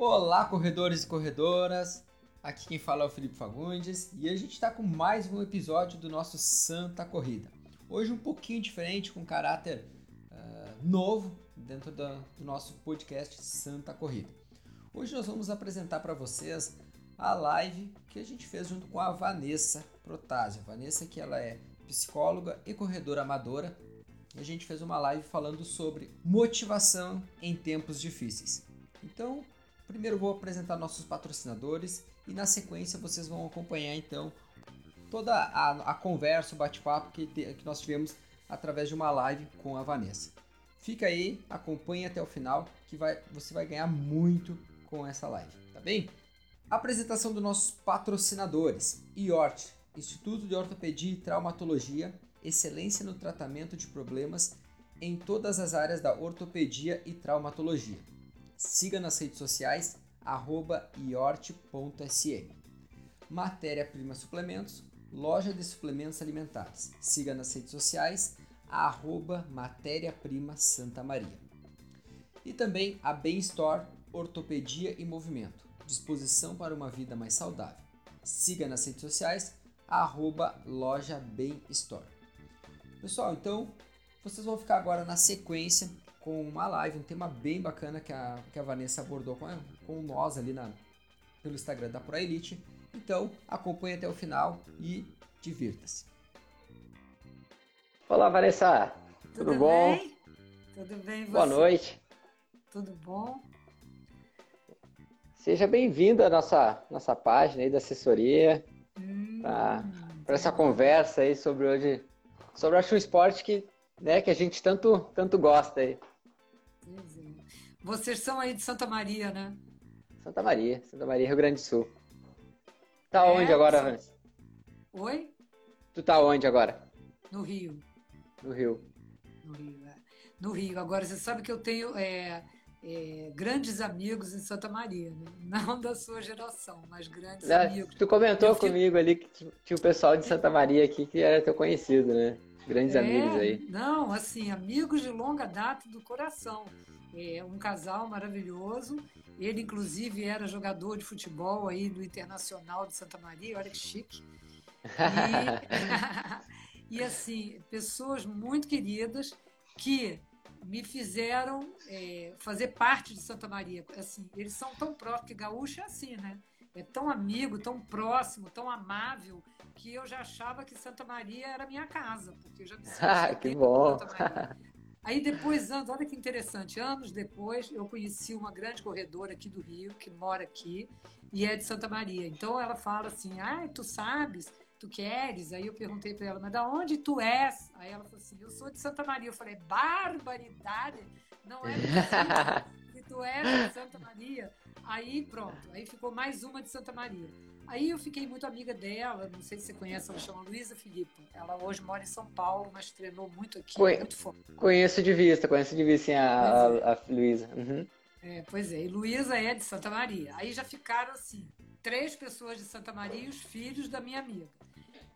Olá, corredores e corredoras. Aqui quem fala é o Felipe Fagundes e a gente está com mais um episódio do nosso Santa Corrida. Hoje um pouquinho diferente, com caráter uh, novo dentro do, do nosso podcast Santa Corrida. Hoje nós vamos apresentar para vocês a live que a gente fez junto com a Vanessa Protásio. Vanessa que ela é psicóloga e corredora amadora. E a gente fez uma live falando sobre motivação em tempos difíceis. Então, primeiro vou apresentar nossos patrocinadores e na sequência vocês vão acompanhar então toda a, a conversa, o bate-papo que, que nós tivemos através de uma live com a Vanessa. Fica aí, acompanhe até o final que vai, você vai ganhar muito com essa live, tá bem? Apresentação dos nossos patrocinadores: IORT, Instituto de Ortopedia e Traumatologia, excelência no tratamento de problemas em todas as áreas da ortopedia e traumatologia. Siga nas redes sociais iort.sm. Matéria-prima suplementos, loja de suplementos alimentares. Siga nas redes sociais matéria-prima Santa Maria. E também a Bem Store Ortopedia e Movimento, disposição para uma vida mais saudável. Siga nas redes sociais arroba loja Store. Pessoal, então vocês vão ficar agora na sequência com uma live, um tema bem bacana que a, que a Vanessa abordou com, a, com nós ali na, pelo Instagram da Pro Elite. Então acompanhe até o final e divirta-se. Olá, Vanessa. Tudo, Tudo bom? Bem? Tudo bem, você? Boa noite. Tudo bom? Seja bem-vindo à nossa, nossa página aí da assessoria hum, para essa conversa aí sobre hoje, sobre acho um esporte que, né, que a gente tanto, tanto gosta aí. Vocês são aí de Santa Maria, né? Santa Maria, Santa Maria, Rio Grande do Sul. Tá é, onde agora, Vanessa? Oi? Tu tá onde agora? No Rio. No Rio. No Rio, é. No Rio. Agora, você sabe que eu tenho é, é, grandes amigos em Santa Maria, né? não da sua geração, mas grandes amigos. Tu comentou fiquei... comigo ali que tinha o pessoal de Santa Maria aqui que era teu conhecido, né? Grandes é, amigos aí. Não, assim, amigos de longa data do coração. É, um casal maravilhoso. Ele, inclusive, era jogador de futebol aí do Internacional de Santa Maria, olha que chique. E... E assim, pessoas muito queridas que me fizeram é, fazer parte de Santa Maria. Assim, eles são tão próximos, que gaúcho é assim, né? É tão amigo, tão próximo, tão amável, que eu já achava que Santa Maria era minha casa, porque eu já me sentia. Ah, que bom! Aí depois, anos, olha que interessante, anos depois eu conheci uma grande corredora aqui do Rio, que mora aqui, e é de Santa Maria. Então ela fala assim, ah, tu sabes tu queres? Aí eu perguntei para ela, mas da onde tu és? Aí ela falou assim, eu sou de Santa Maria. Eu falei, barbaridade! Não é que tu és de Santa Maria. Aí pronto, aí ficou mais uma de Santa Maria. Aí eu fiquei muito amiga dela, não sei se você conhece, ela chama Luísa Filipa. Ela hoje mora em São Paulo, mas treinou muito aqui, Conhe muito forte. Conheço de vista, conheço de vista sim, a, a, é. a Luísa. Uhum. É, pois é, e Luísa é de Santa Maria. Aí já ficaram assim, três pessoas de Santa Maria e os filhos da minha amiga.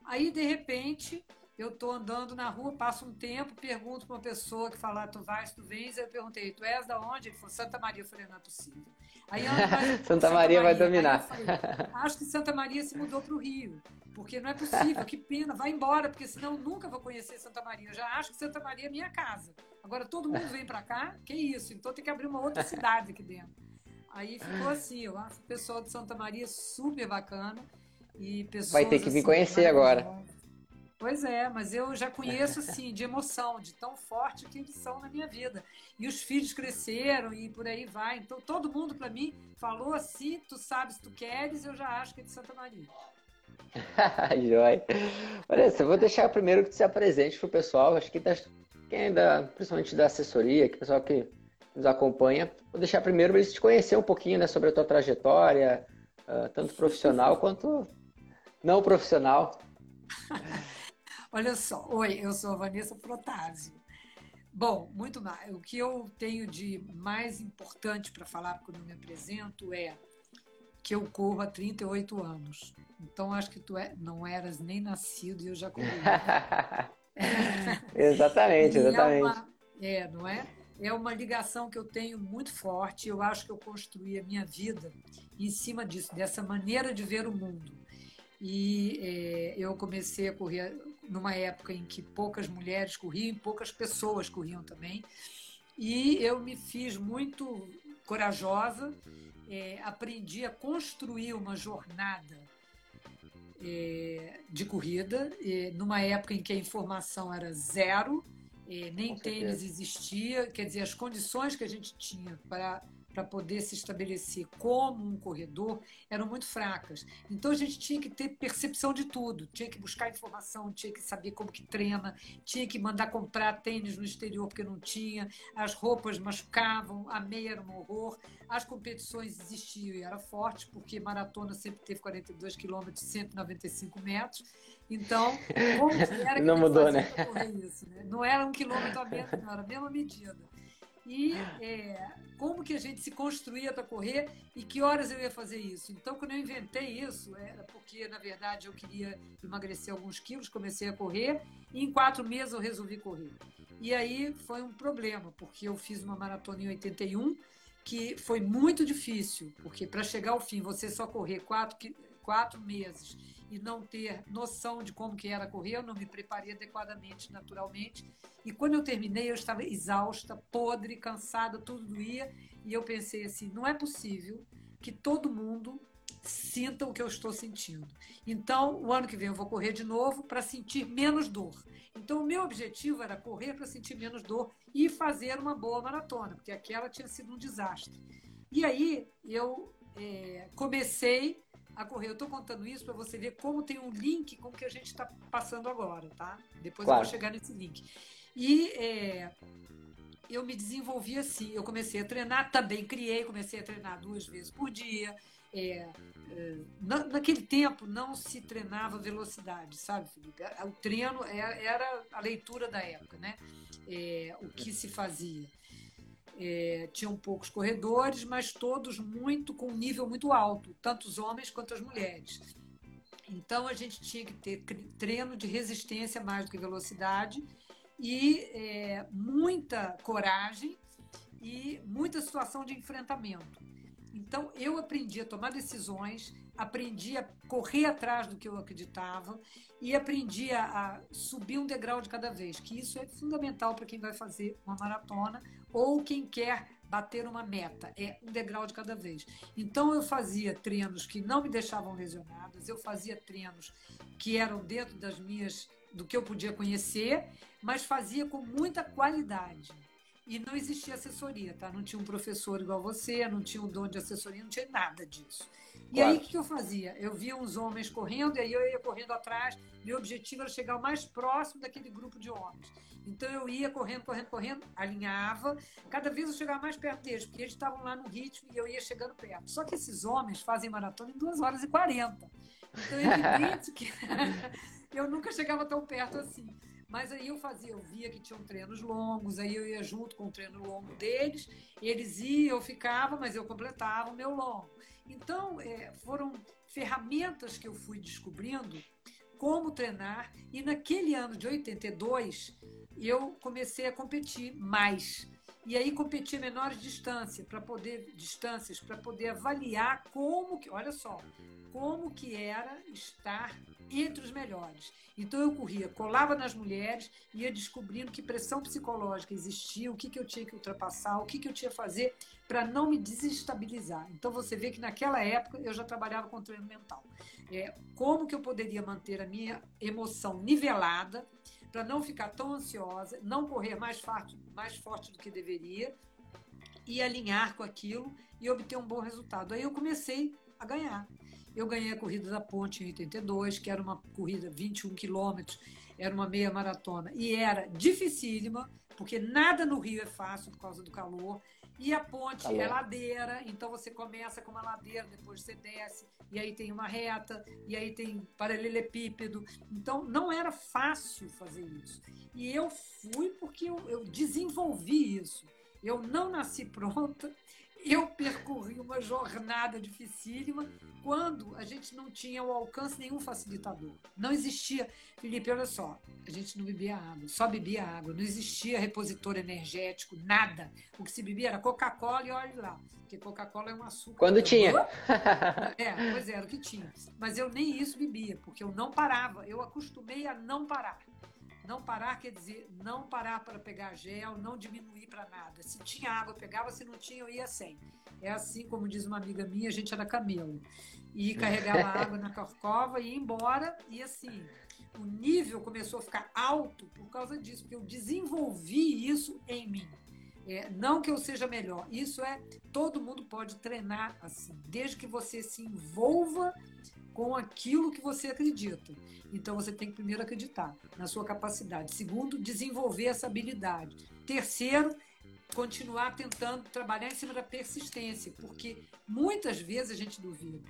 Aí, de repente, eu tô andando na rua, passo um tempo, pergunto para uma pessoa que fala, tu vais, tu vens, eu perguntei, tu és da onde? Ele falou, Santa Maria. Eu falei, não é possível. Aí, mais, Santa, Santa, Maria, vai dominar. Falei, Acho que Santa Maria se mudou para o Rio, porque não é possível, que pena, vai embora, porque senão eu nunca vou conhecer Santa Maria. Eu já acho que Santa Maria é minha casa. Agora todo mundo vem para cá, que isso? Então tem que abrir uma outra cidade aqui dentro. Aí ficou assim, eu acho o pessoal de Santa Maria super bacana. E pessoas, Vai ter que assim, me conhecer agora. Pois é, mas eu já conheço assim, de emoção, de tão forte que eles são na minha vida. E os filhos cresceram e por aí vai. Então todo mundo para mim falou assim: tu sabes, tu queres, eu já acho que é de Santa Maria. Joia. Olha, eu vou deixar primeiro que se apresente pro pessoal, acho que da, quem ainda, principalmente da assessoria, que o pessoal que nos acompanha, vou deixar primeiro para eles te conhecer um pouquinho né, sobre a tua trajetória, uh, tanto profissional quanto não profissional. Olha só, oi, eu sou a Vanessa Protásio. Bom, muito mais. O que eu tenho de mais importante para falar quando eu me apresento é que eu corro há 38 anos. Então acho que tu é, não eras nem nascido e eu já corri. exatamente, exatamente. É, uma, é, não é? é uma ligação que eu tenho muito forte. Eu acho que eu construí a minha vida em cima disso, dessa maneira de ver o mundo. E é, eu comecei a correr numa época em que poucas mulheres corriam poucas pessoas corriam também. E eu me fiz muito corajosa, é, aprendi a construir uma jornada é, de corrida, é, numa época em que a informação era zero, é, nem tênis existia, quer dizer, as condições que a gente tinha para para poder se estabelecer como um corredor eram muito fracas. Então a gente tinha que ter percepção de tudo, tinha que buscar informação, tinha que saber como que treina, tinha que mandar comprar tênis no exterior porque não tinha, as roupas machucavam, a meia era um horror, as competições existiam e era forte porque maratona sempre teve 42 quilômetros, 195 metros. Então, como que era que não mudou, né? Isso, né? Não era um quilômetro a menos, não era a mesma medida e é, como que a gente se construía para correr e que horas eu ia fazer isso. Então, quando eu inventei isso, era porque, na verdade, eu queria emagrecer alguns quilos, comecei a correr e em quatro meses eu resolvi correr. E aí foi um problema, porque eu fiz uma maratona em 81, que foi muito difícil, porque para chegar ao fim, você só correr quatro, quatro meses e não ter noção de como que era correr, eu não me preparei adequadamente, naturalmente. E quando eu terminei, eu estava exausta, podre, cansada, tudo doía, e eu pensei assim, não é possível que todo mundo sinta o que eu estou sentindo. Então, o ano que vem eu vou correr de novo para sentir menos dor. Então, o meu objetivo era correr para sentir menos dor e fazer uma boa maratona, porque aquela tinha sido um desastre. E aí, eu é, comecei a correr. Eu estou contando isso para você ver como tem um link com o que a gente está passando agora, tá? Depois claro. eu vou chegar nesse link. E é, eu me desenvolvi assim. Eu comecei a treinar, também criei, comecei a treinar duas vezes por dia. É, é, na, naquele tempo não se treinava velocidade, sabe, Felipe? O treino era, é, era a leitura da época, né? É, o que se fazia. É, tinham poucos corredores, mas todos muito com um nível muito alto, tanto os homens quanto as mulheres. Então a gente tinha que ter treino de resistência mais do que velocidade e é, muita coragem e muita situação de enfrentamento. Então eu aprendi a tomar decisões, aprendi a correr atrás do que eu acreditava e aprendi a, subir um degrau de cada vez, que isso é fundamental para quem vai fazer uma maratona ou quem quer bater uma meta, é um degrau de cada vez. Então eu fazia treinos que não me deixavam lesionadas, eu fazia treinos que eram dentro das minhas do que eu podia conhecer, mas fazia com muita qualidade. E não existia assessoria, tá? Não tinha um professor igual você, não tinha um dono de assessoria, não tinha nada disso. E claro. aí o que eu fazia? Eu via uns homens correndo, e aí eu ia correndo atrás. Meu objetivo era chegar o mais próximo daquele grupo de homens. Então eu ia correndo, correndo, correndo, alinhava. Cada vez eu chegava mais perto deles, porque eles estavam lá no ritmo e eu ia chegando perto. Só que esses homens fazem maratona em 2 horas e 40. Então é evidente que eu nunca chegava tão perto assim. Mas aí eu fazia, eu via que tinham treinos longos, aí eu ia junto com o treino longo deles, eles iam, eu ficava, mas eu completava o meu longo. Então, é, foram ferramentas que eu fui descobrindo como treinar, e naquele ano de 82, eu comecei a competir mais. E aí competir menores distâncias para poder distâncias para poder avaliar como que, olha só, como que era estar entre os melhores. Então eu corria, colava nas mulheres, ia descobrindo que pressão psicológica existia, o que, que eu tinha que ultrapassar, o que, que eu tinha que fazer para não me desestabilizar. Então você vê que naquela época eu já trabalhava com treino mental. É, como que eu poderia manter a minha emoção nivelada para não ficar tão ansiosa, não correr mais forte, mais forte do que deveria e alinhar com aquilo e obter um bom resultado. Aí eu comecei a ganhar. Eu ganhei a corrida da Ponte em 82, que era uma corrida 21 quilômetros, era uma meia maratona e era dificílima, porque nada no Rio é fácil por causa do calor. E a ponte calor. é ladeira, então você começa com uma ladeira, depois você desce, e aí tem uma reta, e aí tem paralelepípedo. Então não era fácil fazer isso. E eu fui porque eu, eu desenvolvi isso. Eu não nasci pronta, eu percorri uma jornada dificílima quando a gente não tinha ao alcance nenhum facilitador. Não existia, Felipe, olha só, a gente não bebia água, só bebia água, não existia repositor energético, nada. O que se bebia era Coca-Cola e olha lá, porque Coca-Cola é um açúcar. Quando tinha. é, pois é, era o que tinha. Mas eu nem isso bebia, porque eu não parava, eu acostumei a não parar. Não parar quer dizer não parar para pegar gel, não diminuir para nada. Se tinha água, eu pegava, se não tinha, eu ia sem. É assim, como diz uma amiga minha, a gente era camelo. E carregava água na corcova e ia embora. E assim, o nível começou a ficar alto por causa disso, porque eu desenvolvi isso em mim. É, não que eu seja melhor, isso é todo mundo pode treinar assim, desde que você se envolva com aquilo que você acredita. Então você tem que primeiro acreditar na sua capacidade. Segundo, desenvolver essa habilidade. Terceiro, continuar tentando trabalhar em cima da persistência, porque muitas vezes a gente duvida,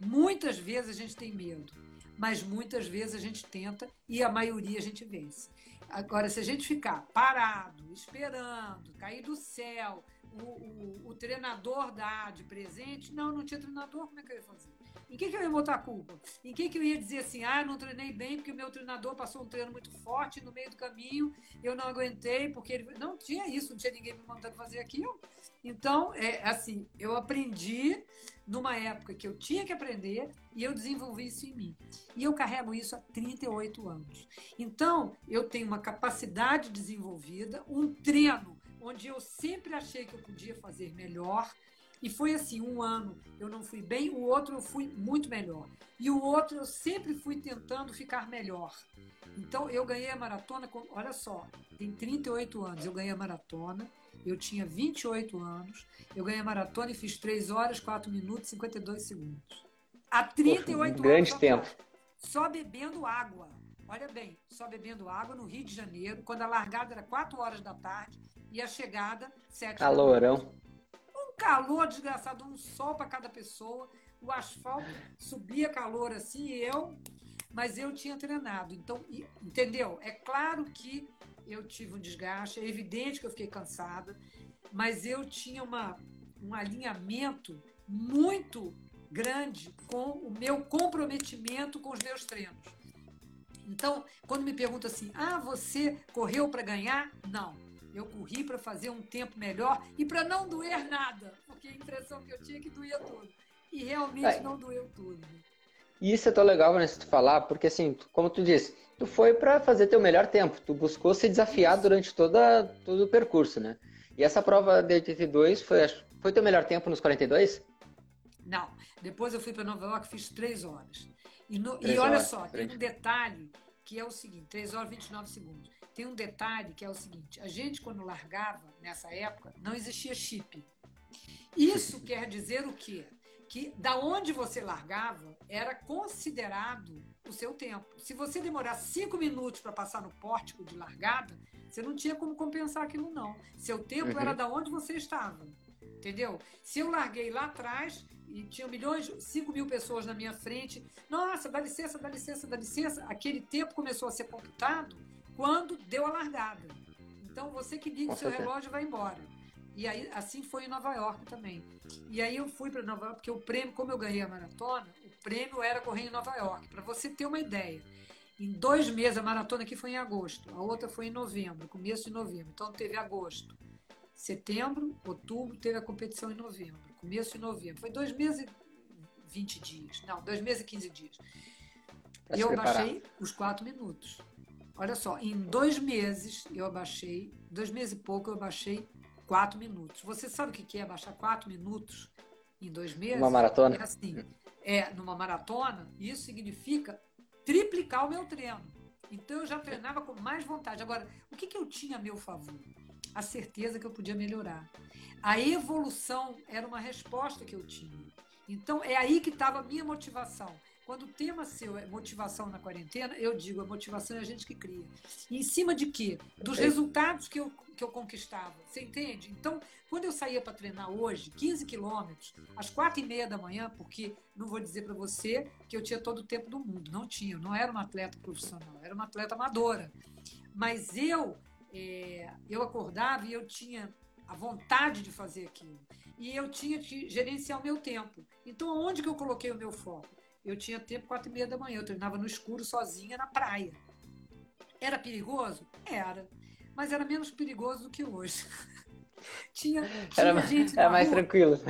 muitas vezes a gente tem medo, mas muitas vezes a gente tenta e a maioria a gente vence. Agora, se a gente ficar parado, esperando, cair do céu, o, o, o treinador dar de presente, não, não tinha treinador, como é que eu ia fazer? Em que, eu ia botar a culpa? Em que, eu ia dizer assim, ah, não treinei bem porque o meu treinador passou um treino muito forte no meio do caminho, eu não aguentei porque ele. Não tinha isso, não tinha ninguém me mandando fazer aquilo. Então, é assim, eu aprendi numa época que eu tinha que aprender e eu desenvolvi isso em mim. E eu carrego isso há 38 anos. Então, eu tenho uma capacidade desenvolvida, um treino onde eu sempre achei que eu podia fazer melhor e foi assim, um ano eu não fui bem, o outro eu fui muito melhor. E o outro eu sempre fui tentando ficar melhor. Então eu ganhei a maratona, com, olha só, tem 38 anos, eu ganhei a maratona, eu tinha 28 anos, eu ganhei a maratona e fiz 3 horas, 4 minutos e 52 segundos. Há 38 Poxa, um grande anos. tempo. Só bebendo água. Olha bem, só bebendo água no Rio de Janeiro, quando a largada era 4 horas da tarde e a chegada 7 Calorão. da noite calor desgraçado, um sol para cada pessoa. O asfalto subia calor assim, e eu, mas eu tinha treinado. Então, entendeu? É claro que eu tive um desgaste, é evidente que eu fiquei cansada, mas eu tinha uma, um alinhamento muito grande com o meu comprometimento com os meus treinos. Então, quando me pergunta assim, ah, você correu para ganhar? Não eu corri para fazer um tempo melhor e para não doer nada, porque a impressão que eu tinha é que doía tudo. E realmente é. não doeu tudo. E isso é tão legal, Vanessa, tu falar, porque assim, como tu disse, tu foi para fazer teu melhor tempo, tu buscou se desafiar isso. durante toda, todo o percurso, né? E essa prova de 82 foi, foi teu melhor tempo nos 42? Não. Depois eu fui para Nova York, fiz 3 horas. E, no, e olha horas, só, tem um detalhe que é o seguinte: 3 horas e 29 segundos tem um detalhe que é o seguinte: a gente, quando largava, nessa época, não existia chip. Isso quer dizer o quê? Que da onde você largava era considerado o seu tempo. Se você demorar cinco minutos para passar no pórtico de largada, você não tinha como compensar aquilo, não. Seu tempo uhum. era da onde você estava. Entendeu? Se eu larguei lá atrás e tinha milhões, 5 mil pessoas na minha frente, nossa, dá licença, dá licença, dá licença, aquele tempo começou a ser computado quando deu a largada. Então você que liga o seu relógio vai embora. E aí assim foi em Nova York também. E aí eu fui para Nova York porque o prêmio, como eu ganhei a maratona, o prêmio era correr em Nova York. Para você ter uma ideia, em dois meses a maratona aqui foi em agosto, a outra foi em novembro, começo de novembro. Então teve agosto, setembro, outubro, teve a competição em novembro, começo de novembro. Foi dois meses e 20 dias, não, dois meses e 15 dias. Pra eu preparar. baixei os quatro minutos. Olha só, em dois meses eu abaixei, dois meses e pouco eu abaixei quatro minutos. Você sabe o que é abaixar quatro minutos em dois meses? Uma maratona? É assim, é, numa maratona, isso significa triplicar o meu treino. Então eu já treinava com mais vontade. Agora, o que, que eu tinha a meu favor? A certeza que eu podia melhorar. A evolução era uma resposta que eu tinha. Então é aí que estava a minha motivação. Quando o tema seu é motivação na quarentena, eu digo, a motivação é a gente que cria. E em cima de quê? Dos é. resultados que eu, que eu conquistava. Você entende? Então, quando eu saía para treinar hoje, 15 quilômetros, às quatro e meia da manhã, porque não vou dizer para você que eu tinha todo o tempo do mundo. Não tinha, eu não era uma atleta profissional, era uma atleta amadora. Mas eu, é, eu acordava e eu tinha a vontade de fazer aquilo. E eu tinha que gerenciar o meu tempo. Então, onde que eu coloquei o meu foco? Eu tinha tempo quatro e meia da manhã, eu treinava no escuro sozinha na praia. Era perigoso? Era. Mas era menos perigoso do que hoje. tinha, tinha era, gente era mais rua. tranquilo.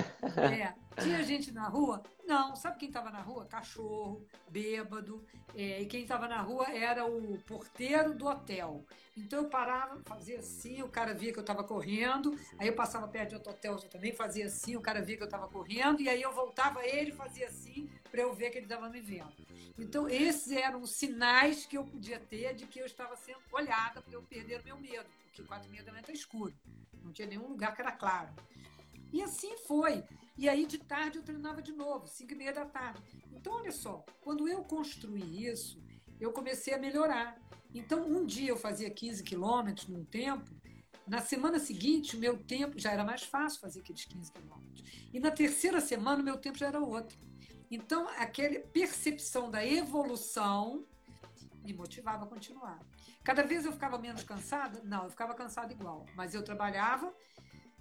É, tinha gente na rua? Não. Sabe quem estava na rua? Cachorro, bêbado. É, e quem estava na rua era o porteiro do hotel. Então eu parava, fazia assim, o cara via que eu estava correndo, aí eu passava perto de outro hotel, eu também fazia assim, o cara via que eu estava correndo, e aí eu voltava, ele fazia assim, para eu ver que ele estava me vendo. Então esses eram os sinais que eu podia ter de que eu estava sendo olhada para eu perder meu medo, porque quatro e meia da manhã está escuro, não tinha nenhum lugar que era claro. E assim foi. E aí de tarde eu treinava de novo, cinco e meia da tarde. Então olha só, quando eu construí isso, eu comecei a melhorar. Então, um dia eu fazia 15 quilômetros num tempo, na semana seguinte, o meu tempo já era mais fácil fazer aqueles 15 quilômetros. E na terceira semana, o meu tempo já era outro. Então, aquela percepção da evolução me motivava a continuar. Cada vez eu ficava menos cansada? Não, eu ficava cansada igual. Mas eu trabalhava,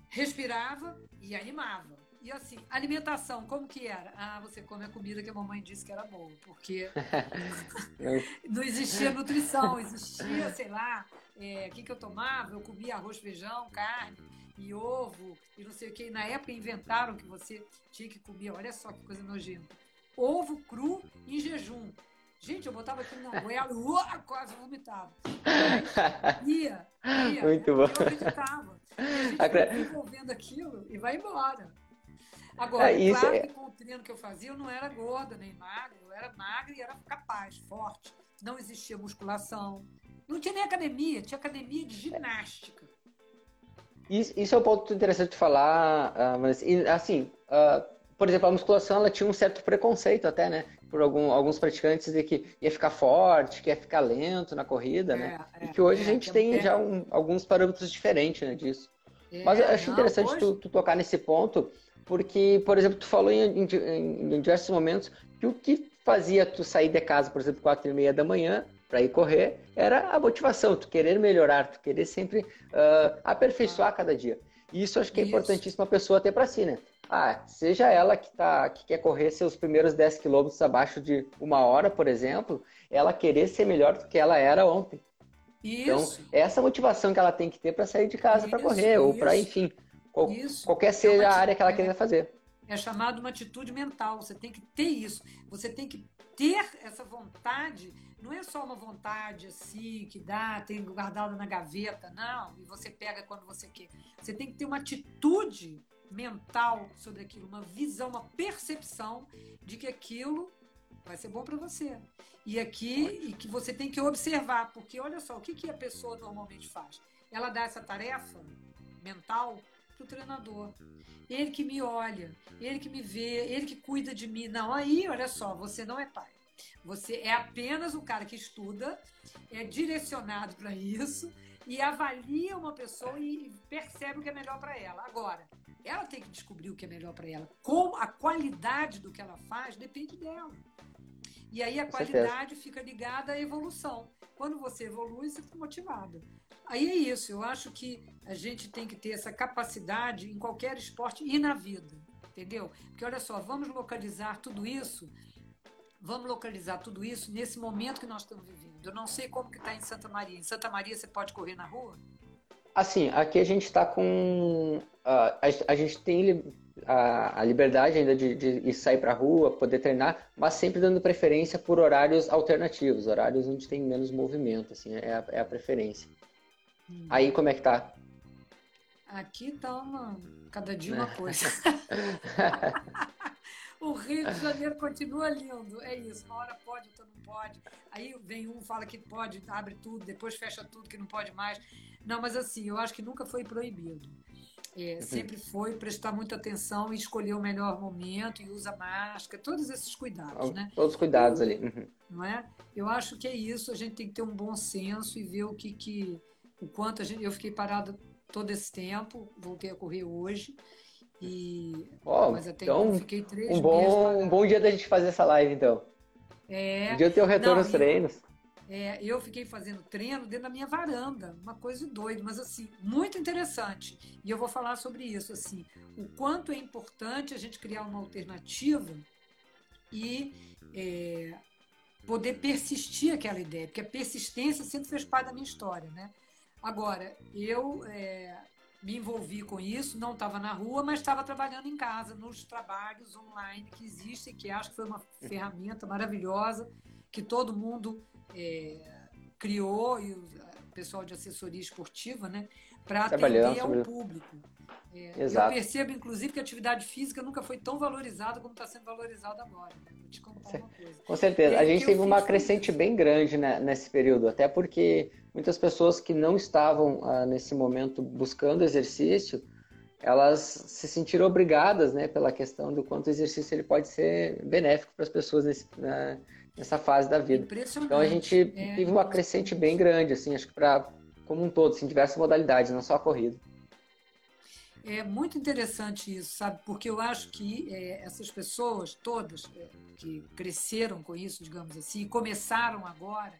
respirava e animava. E assim, alimentação, como que era? Ah, você come a comida que a mamãe disse que era boa, porque não existia nutrição, existia, sei lá, é, o que, que eu tomava? Eu comia arroz, feijão, carne e ovo e não sei o que. E na época inventaram que você tinha que comer, olha só que coisa nojenta, ovo cru em jejum. Gente, eu botava aquilo na goela, uh, quase vomitava. Ia, ia. Muito bom. Eu acreditava. E a gente vai desenvolvendo aquilo e vai embora. Agora, é, claro é... que com o treino que eu fazia, eu não era gorda nem magra, eu era magra e era capaz, forte. Não existia musculação. Não tinha nem academia, tinha academia de ginástica. Isso, isso é um ponto interessante de falar, uh, mas assim, uh, por exemplo, a musculação ela tinha um certo preconceito até, né? Por algum, alguns praticantes de que ia ficar forte, que ia ficar lento na corrida, né? É, e que hoje é, a gente tem já um, alguns parâmetros diferentes né, disso. É, mas eu acho não, interessante hoje... tu, tu, tocar nesse ponto, porque, por exemplo, tu falou em, em, em, diversos momentos que o que fazia tu sair de casa, por exemplo, quatro e meia da manhã para ir correr, era a motivação, tu querer melhorar, tu querer sempre uh, aperfeiçoar cada dia. E isso acho que é isso. importantíssimo a pessoa ter para si, né? Ah, seja ela que, tá, que quer correr seus primeiros 10 quilômetros abaixo de uma hora, por exemplo, ela querer ser melhor do que ela era ontem. Então, isso. Então, essa motivação que ela tem que ter para sair de casa para correr, isso. ou para, enfim, qual, qualquer é seja é a área que ela queira fazer. É chamado uma atitude mental. Você tem que ter isso. Você tem que ter essa vontade. Não é só uma vontade assim, que dá, tem guardada na gaveta, não, e você pega quando você quer. Você tem que ter uma atitude mental sobre aquilo, uma visão, uma percepção de que aquilo vai ser bom para você. E aqui, e que você tem que observar, porque olha só, o que, que a pessoa normalmente faz? Ela dá essa tarefa mental para o treinador. Ele que me olha, ele que me vê, ele que cuida de mim. Não, aí, olha só, você não é pai. Você é apenas o cara que estuda, é direcionado para isso e avalia uma pessoa e percebe o que é melhor para ela. Agora, ela tem que descobrir o que é melhor para ela. Como a qualidade do que ela faz depende dela. E aí a qualidade fica ligada à evolução. Quando você evolui, você fica motivado. Aí é isso, eu acho que a gente tem que ter essa capacidade em qualquer esporte e na vida, entendeu? Porque olha só, vamos localizar tudo isso, vamos localizar tudo isso nesse momento que nós estamos vivendo. Eu não sei como que está em Santa Maria. Em Santa Maria você pode correr na rua? Assim, aqui a gente está com. Uh, a, a, gente tem a, a liberdade ainda de, de sair para a rua, poder treinar, mas sempre dando preferência por horários alternativos, horários onde tem menos movimento, assim, é a, é a preferência. Hum. Aí como é que tá? Aqui tá uma. Cada dia uma coisa. o Rio de Janeiro continua lindo. É isso. Uma hora pode, outra não pode. Aí vem um, fala que pode, abre tudo, depois fecha tudo, que não pode mais. Não, mas assim, eu acho que nunca foi proibido. É, uhum. Sempre foi prestar muita atenção e escolher o melhor momento e usa máscara, todos esses cuidados, né? Todos os cuidados ali. Uhum. Não é? Eu acho que é isso, a gente tem que ter um bom senso e ver o que, que o quanto a gente. Eu fiquei parada todo esse tempo, voltei a correr hoje. E, oh, mas até então, fiquei três um bom, um bom dia da gente fazer essa live, então. É. Um dia ter o retorno aos treinos. é, eu fiquei fazendo treino dentro da minha varanda, uma coisa doida, mas assim, muito interessante. E eu vou falar sobre isso, assim, o quanto é importante a gente criar uma alternativa e é, poder persistir aquela ideia, porque a persistência sempre fez parte da minha história, né? Agora, eu é, me envolvi com isso, não estava na rua, mas estava trabalhando em casa, nos trabalhos online que existem, que acho que foi uma ferramenta maravilhosa, que todo mundo é, criou, e o pessoal de assessoria esportiva, né, para atender ao público. É, eu percebo, inclusive, que a atividade física nunca foi tão valorizada como está sendo valorizada agora. Né? Vou te contar uma coisa. Com certeza. a gente teve uma crescente bem grande né, nesse período, até porque muitas pessoas que não estavam ah, nesse momento buscando exercício, elas se sentiram obrigadas, né, pela questão do quanto o exercício ele pode ser benéfico para as pessoas nesse, nessa fase da vida. Então a gente é, teve uma crescente bem grande, assim, acho que para como um todo, assim, diversas modalidades, não só a corrida. É muito interessante isso, sabe? Porque eu acho que é, essas pessoas todas é, que cresceram com isso, digamos assim, começaram agora,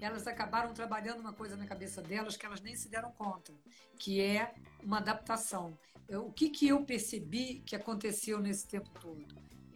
elas acabaram trabalhando uma coisa na cabeça delas que elas nem se deram conta, que é uma adaptação. Eu, o que, que eu percebi que aconteceu nesse tempo todo?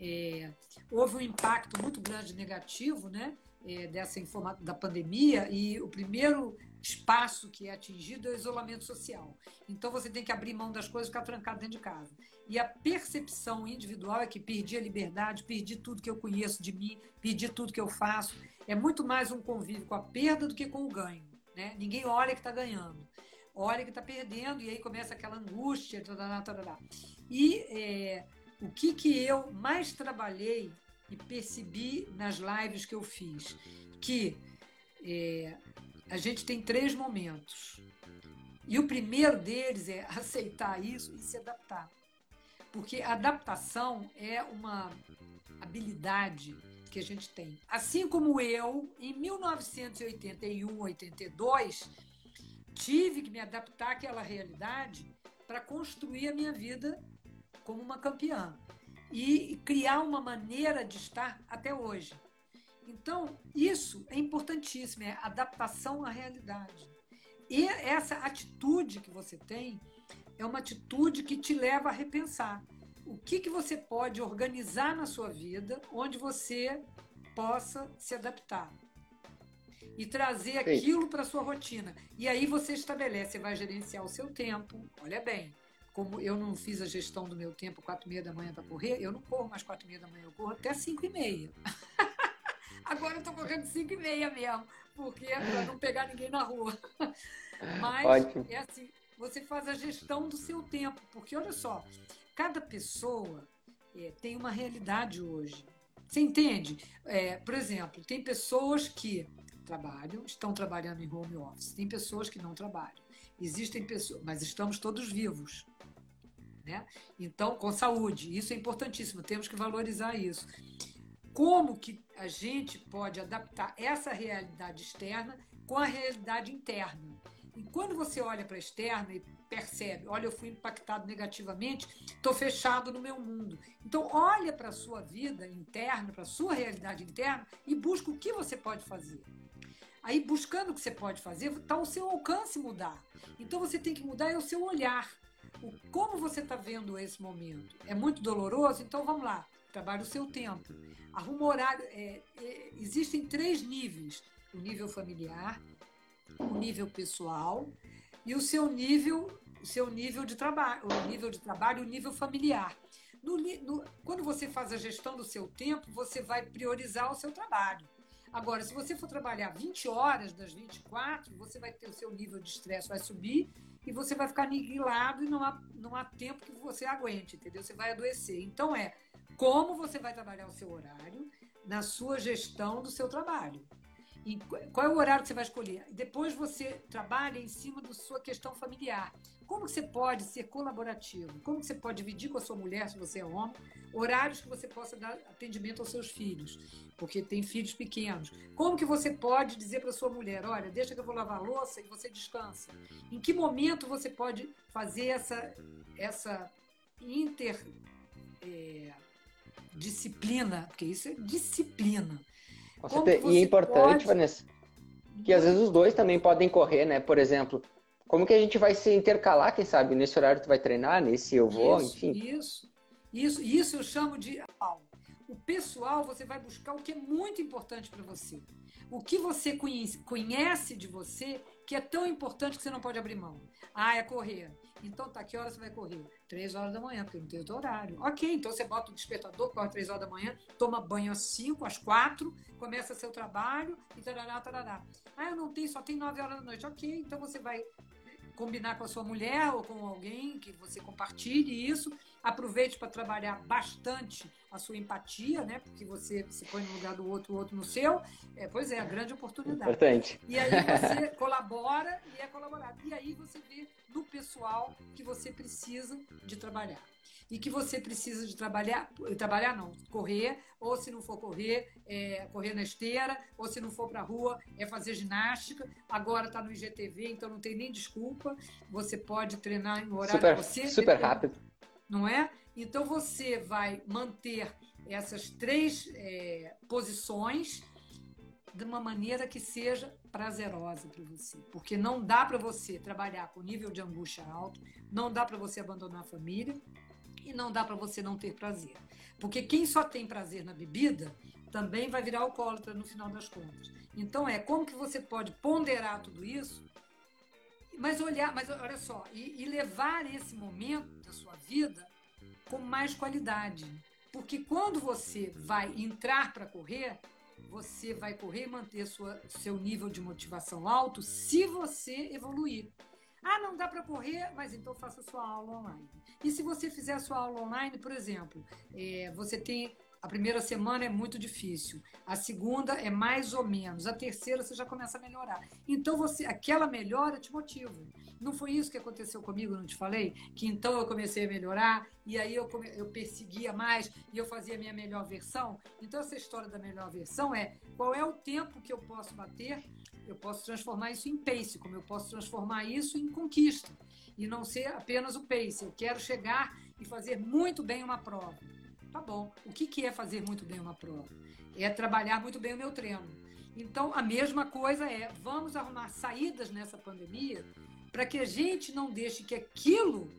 É, houve um impacto muito grande negativo, né? É, dessa informa da pandemia e o primeiro espaço que é atingido é o isolamento social. Então você tem que abrir mão das coisas e ficar trancado dentro de casa. E a percepção individual é que perdi a liberdade, perdi tudo que eu conheço de mim, perdi tudo que eu faço. É muito mais um convívio com a perda do que com o ganho. Né? Ninguém olha que está ganhando, olha que está perdendo e aí começa aquela angústia. Tadadá, tadadá. E é, o que, que eu mais trabalhei e percebi nas lives que eu fiz? Que é, a gente tem três momentos. E o primeiro deles é aceitar isso e se adaptar. Porque adaptação é uma habilidade que a gente tem. Assim como eu, em 1981, 82, tive que me adaptar àquela realidade para construir a minha vida como uma campeã e criar uma maneira de estar até hoje. Então, isso é importantíssimo, é adaptação à realidade. E essa atitude que você tem é uma atitude que te leva a repensar o que, que você pode organizar na sua vida onde você possa se adaptar e trazer aquilo para a sua rotina. E aí você estabelece, você vai gerenciar o seu tempo. Olha bem, como eu não fiz a gestão do meu tempo quatro e meia da manhã para correr, eu não corro mais quatro e meia da manhã, eu corro até cinco e meia. Agora eu estou correndo cinco e meia mesmo, porque é para não pegar ninguém na rua. Mas Ótimo. é assim, você faz a gestão do seu tempo, porque olha só, cada pessoa é, tem uma realidade hoje. Você entende? É, por exemplo, tem pessoas que trabalham, estão trabalhando em home office, tem pessoas que não trabalham. Existem pessoas, mas estamos todos vivos. Né? Então, com saúde, isso é importantíssimo, temos que valorizar isso. Como que a gente pode adaptar essa realidade externa com a realidade interna? E quando você olha para a externa e percebe, olha, eu fui impactado negativamente, estou fechado no meu mundo. Então, olha para a sua vida interna, para a sua realidade interna e busca o que você pode fazer. Aí, buscando o que você pode fazer, está ao seu alcance mudar. Então, você tem que mudar é o seu olhar o, como você está vendo esse momento. É muito doloroso? Então vamos lá, trabalhe o seu tempo. Arruma horário. É, é, existem três níveis: o nível familiar, o nível pessoal e o seu nível, o seu nível de trabalho, o nível de trabalho o nível familiar. No, no, quando você faz a gestão do seu tempo, você vai priorizar o seu trabalho. Agora, se você for trabalhar 20 horas das 24, você vai ter o seu nível de estresse vai subir e você vai ficar aniquilado e não há, não há tempo que você aguente, entendeu? Você vai adoecer. Então é como você vai trabalhar o seu horário na sua gestão do seu trabalho. E qual é o horário que você vai escolher? Depois você trabalha em cima da sua questão familiar. Como você pode ser colaborativo? Como você pode dividir com a sua mulher, se você é homem, horários que você possa dar atendimento aos seus filhos, porque tem filhos pequenos. Como que você pode dizer para sua mulher, olha, deixa que eu vou lavar a louça e você descansa? Em que momento você pode fazer essa essa inter é, disciplina, porque isso é disciplina. e é importante, pode... Vanessa, que às vezes os dois também podem correr, né? Por exemplo, como que a gente vai se intercalar, quem sabe? Nesse horário tu vai treinar, nesse eu vou, isso, enfim. Isso, isso, isso eu chamo de o pessoal, você vai buscar o que é muito importante para você. O que você conhece de você que é tão importante que você não pode abrir mão. Ah, é correr. Então tá, que hora você vai correr? Três horas da manhã, porque não tem outro horário. Ok, então você bota o despertador, corre três horas da manhã, toma banho às cinco, às quatro, começa seu trabalho e tarará, tarará. Ah, eu não tenho, só tem nove horas da noite. Ok, então você vai combinar com a sua mulher ou com alguém que você compartilhe isso. Aproveite para trabalhar bastante a sua empatia, né? Porque você se põe no lugar do outro, o outro no seu. É, pois é, a grande oportunidade. Importante. E aí você colabora e é colaborado. E aí você vê no pessoal que você precisa de trabalhar. E que você precisa de trabalhar, trabalhar não, correr, ou se não for correr, é correr na esteira, ou se não for para a rua, é fazer ginástica. Agora está no IGTV, então não tem nem desculpa. Você pode treinar em horário super, você. Super rápido. Não é? Então você vai manter essas três é, posições de uma maneira que seja prazerosa para você. Porque não dá para você trabalhar com nível de angústia alto, não dá para você abandonar a família e não dá para você não ter prazer. Porque quem só tem prazer na bebida também vai virar alcoólatra no final das contas. Então é como que você pode ponderar tudo isso, mas olhar, mas olha só, e, e levar esse momento da sua vida com mais qualidade. Porque quando você vai entrar para correr, você vai correr e manter sua, seu nível de motivação alto se você evoluir. Ah, não dá para correr, mas então faça sua aula online. E se você fizer a sua aula online, por exemplo, é, você tem a primeira semana é muito difícil, a segunda é mais ou menos, a terceira você já começa a melhorar. Então você, aquela melhora te motiva. Não foi isso que aconteceu comigo, não te falei? Que então eu comecei a melhorar e aí eu, come, eu perseguia mais e eu fazia a minha melhor versão. Então essa história da melhor versão é qual é o tempo que eu posso bater? Eu posso transformar isso em pace, como eu posso transformar isso em conquista e não ser apenas o pace. Eu quero chegar e fazer muito bem uma prova. Tá bom. O que, que é fazer muito bem uma prova? É trabalhar muito bem o meu treino. Então, a mesma coisa é, vamos arrumar saídas nessa pandemia para que a gente não deixe que aquilo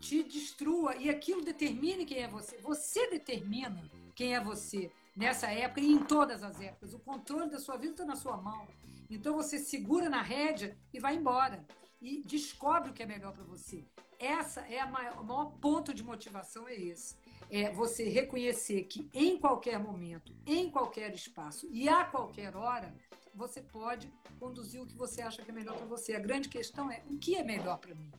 te destrua e aquilo determine quem é você. Você determina quem é você nessa época e em todas as épocas. O controle da sua vida está na sua mão. Então você segura na rédea e vai embora. E descobre o que é melhor para você. Essa é a maior, o maior ponto de motivação é esse é você reconhecer que em qualquer momento, em qualquer espaço e a qualquer hora, você pode conduzir o que você acha que é melhor para você. A grande questão é o que é melhor para mim.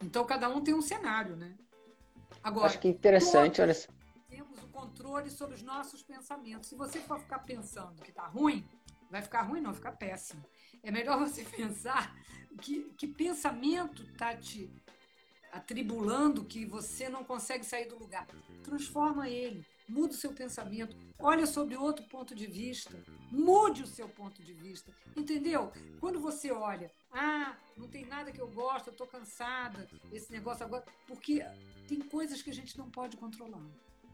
Então cada um tem um cenário, né? Agora, acho que interessante, olha Temos o controle sobre os nossos pensamentos. Se você for ficar pensando que está ruim, vai ficar ruim, não, vai ficar péssimo. É melhor você pensar que, que pensamento está te atribulando que você não consegue sair do lugar. Transforma ele, muda o seu pensamento, olha sobre outro ponto de vista, mude o seu ponto de vista, entendeu? Quando você olha, ah, não tem nada que eu gosto, eu estou cansada, esse negócio agora, porque tem coisas que a gente não pode controlar.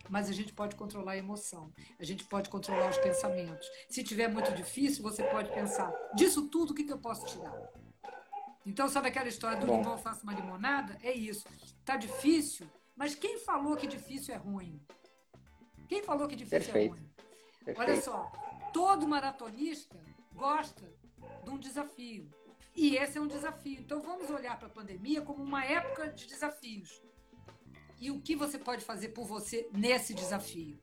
Mas a gente pode controlar a emoção, a gente pode controlar os pensamentos. Se tiver muito difícil, você pode pensar: disso tudo, o que, que eu posso tirar? Então, sabe aquela história do Bom. limão faça uma limonada? É isso. Tá difícil, mas quem falou que difícil é ruim? Quem falou que difícil Perfeito. é ruim? Perfeito. Olha só, todo maratonista gosta de um desafio. E esse é um desafio. Então vamos olhar para a pandemia como uma época de desafios. E o que você pode fazer por você nesse desafio?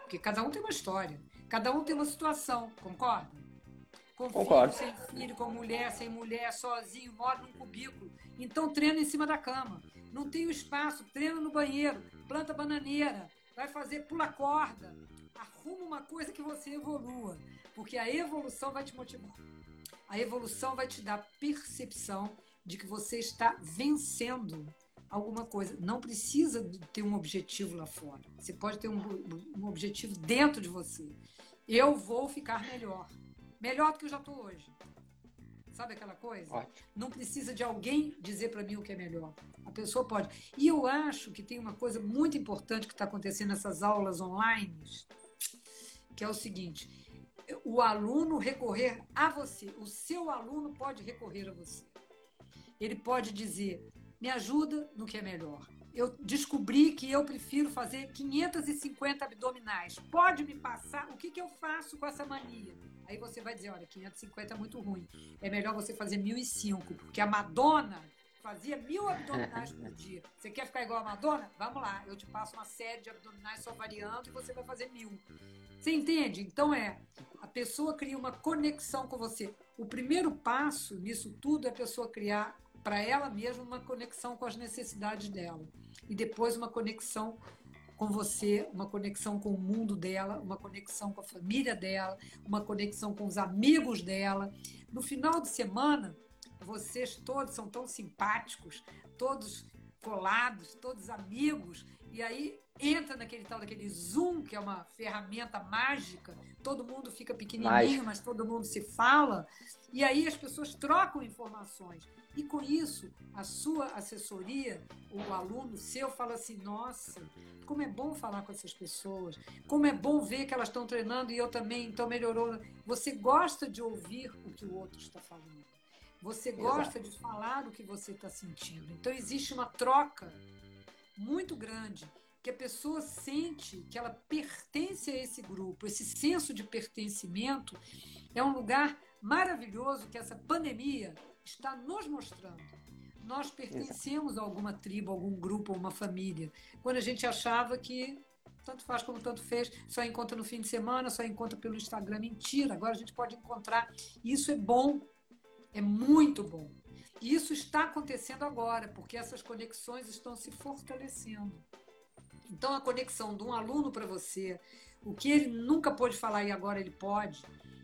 Porque cada um tem uma história, cada um tem uma situação, concorda? Com Concordo. filho, sem filho, com mulher, sem mulher, sozinho, mora num cubículo. Então treina em cima da cama. Não tem o espaço, treina no banheiro, planta bananeira, vai fazer pula corda. Arruma uma coisa que você evolua, porque a evolução vai te motivar. A evolução vai te dar percepção de que você está vencendo alguma coisa. Não precisa ter um objetivo lá fora. Você pode ter um, um objetivo dentro de você. Eu vou ficar melhor. Melhor do que eu já estou hoje. Sabe aquela coisa? Ótimo. Não precisa de alguém dizer para mim o que é melhor. A pessoa pode. E eu acho que tem uma coisa muito importante que está acontecendo nessas aulas online, que é o seguinte: o aluno recorrer a você. O seu aluno pode recorrer a você. Ele pode dizer: me ajuda no que é melhor. Eu descobri que eu prefiro fazer 550 abdominais. Pode me passar? O que, que eu faço com essa mania? Aí você vai dizer: olha, 550 é muito ruim. É melhor você fazer 1005, porque a Madonna fazia mil abdominais por dia. Você quer ficar igual a Madonna? Vamos lá, eu te passo uma série de abdominais só variando e você vai fazer mil. Você entende? Então é, a pessoa cria uma conexão com você. O primeiro passo nisso tudo é a pessoa criar para ela mesma uma conexão com as necessidades dela. E depois uma conexão com você, uma conexão com o mundo dela, uma conexão com a família dela, uma conexão com os amigos dela. No final de semana, vocês todos são tão simpáticos, todos colados, todos amigos, e aí entra naquele tal daquele Zoom, que é uma ferramenta mágica, todo mundo fica pequenininho, mas todo mundo se fala, e aí as pessoas trocam informações. E com isso, a sua assessoria, o aluno seu fala assim: nossa, como é bom falar com essas pessoas, como é bom ver que elas estão treinando e eu também, então melhorou. Você gosta de ouvir o que o outro está falando. Você gosta Exato. de falar o que você está sentindo. Então existe uma troca muito grande que a pessoa sente que ela pertence a esse grupo. Esse senso de pertencimento é um lugar maravilhoso que essa pandemia está nos mostrando. Nós pertencemos a alguma tribo, a algum grupo, a uma família. Quando a gente achava que tanto faz como tanto fez, só encontra no fim de semana, só encontra pelo Instagram. Mentira, agora a gente pode encontrar. Isso é bom, é muito bom. E isso está acontecendo agora, porque essas conexões estão se fortalecendo. Então, a conexão de um aluno para você, o que ele nunca pôde falar e agora ele pode,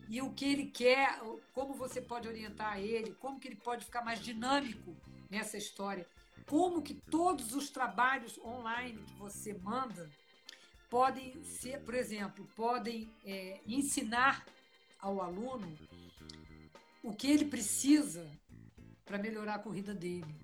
e o que ele quer, como você pode orientar ele, como que ele pode ficar mais dinâmico nessa história, como que todos os trabalhos online que você manda podem ser, por exemplo, podem é, ensinar ao aluno o que ele precisa para melhorar a corrida dele.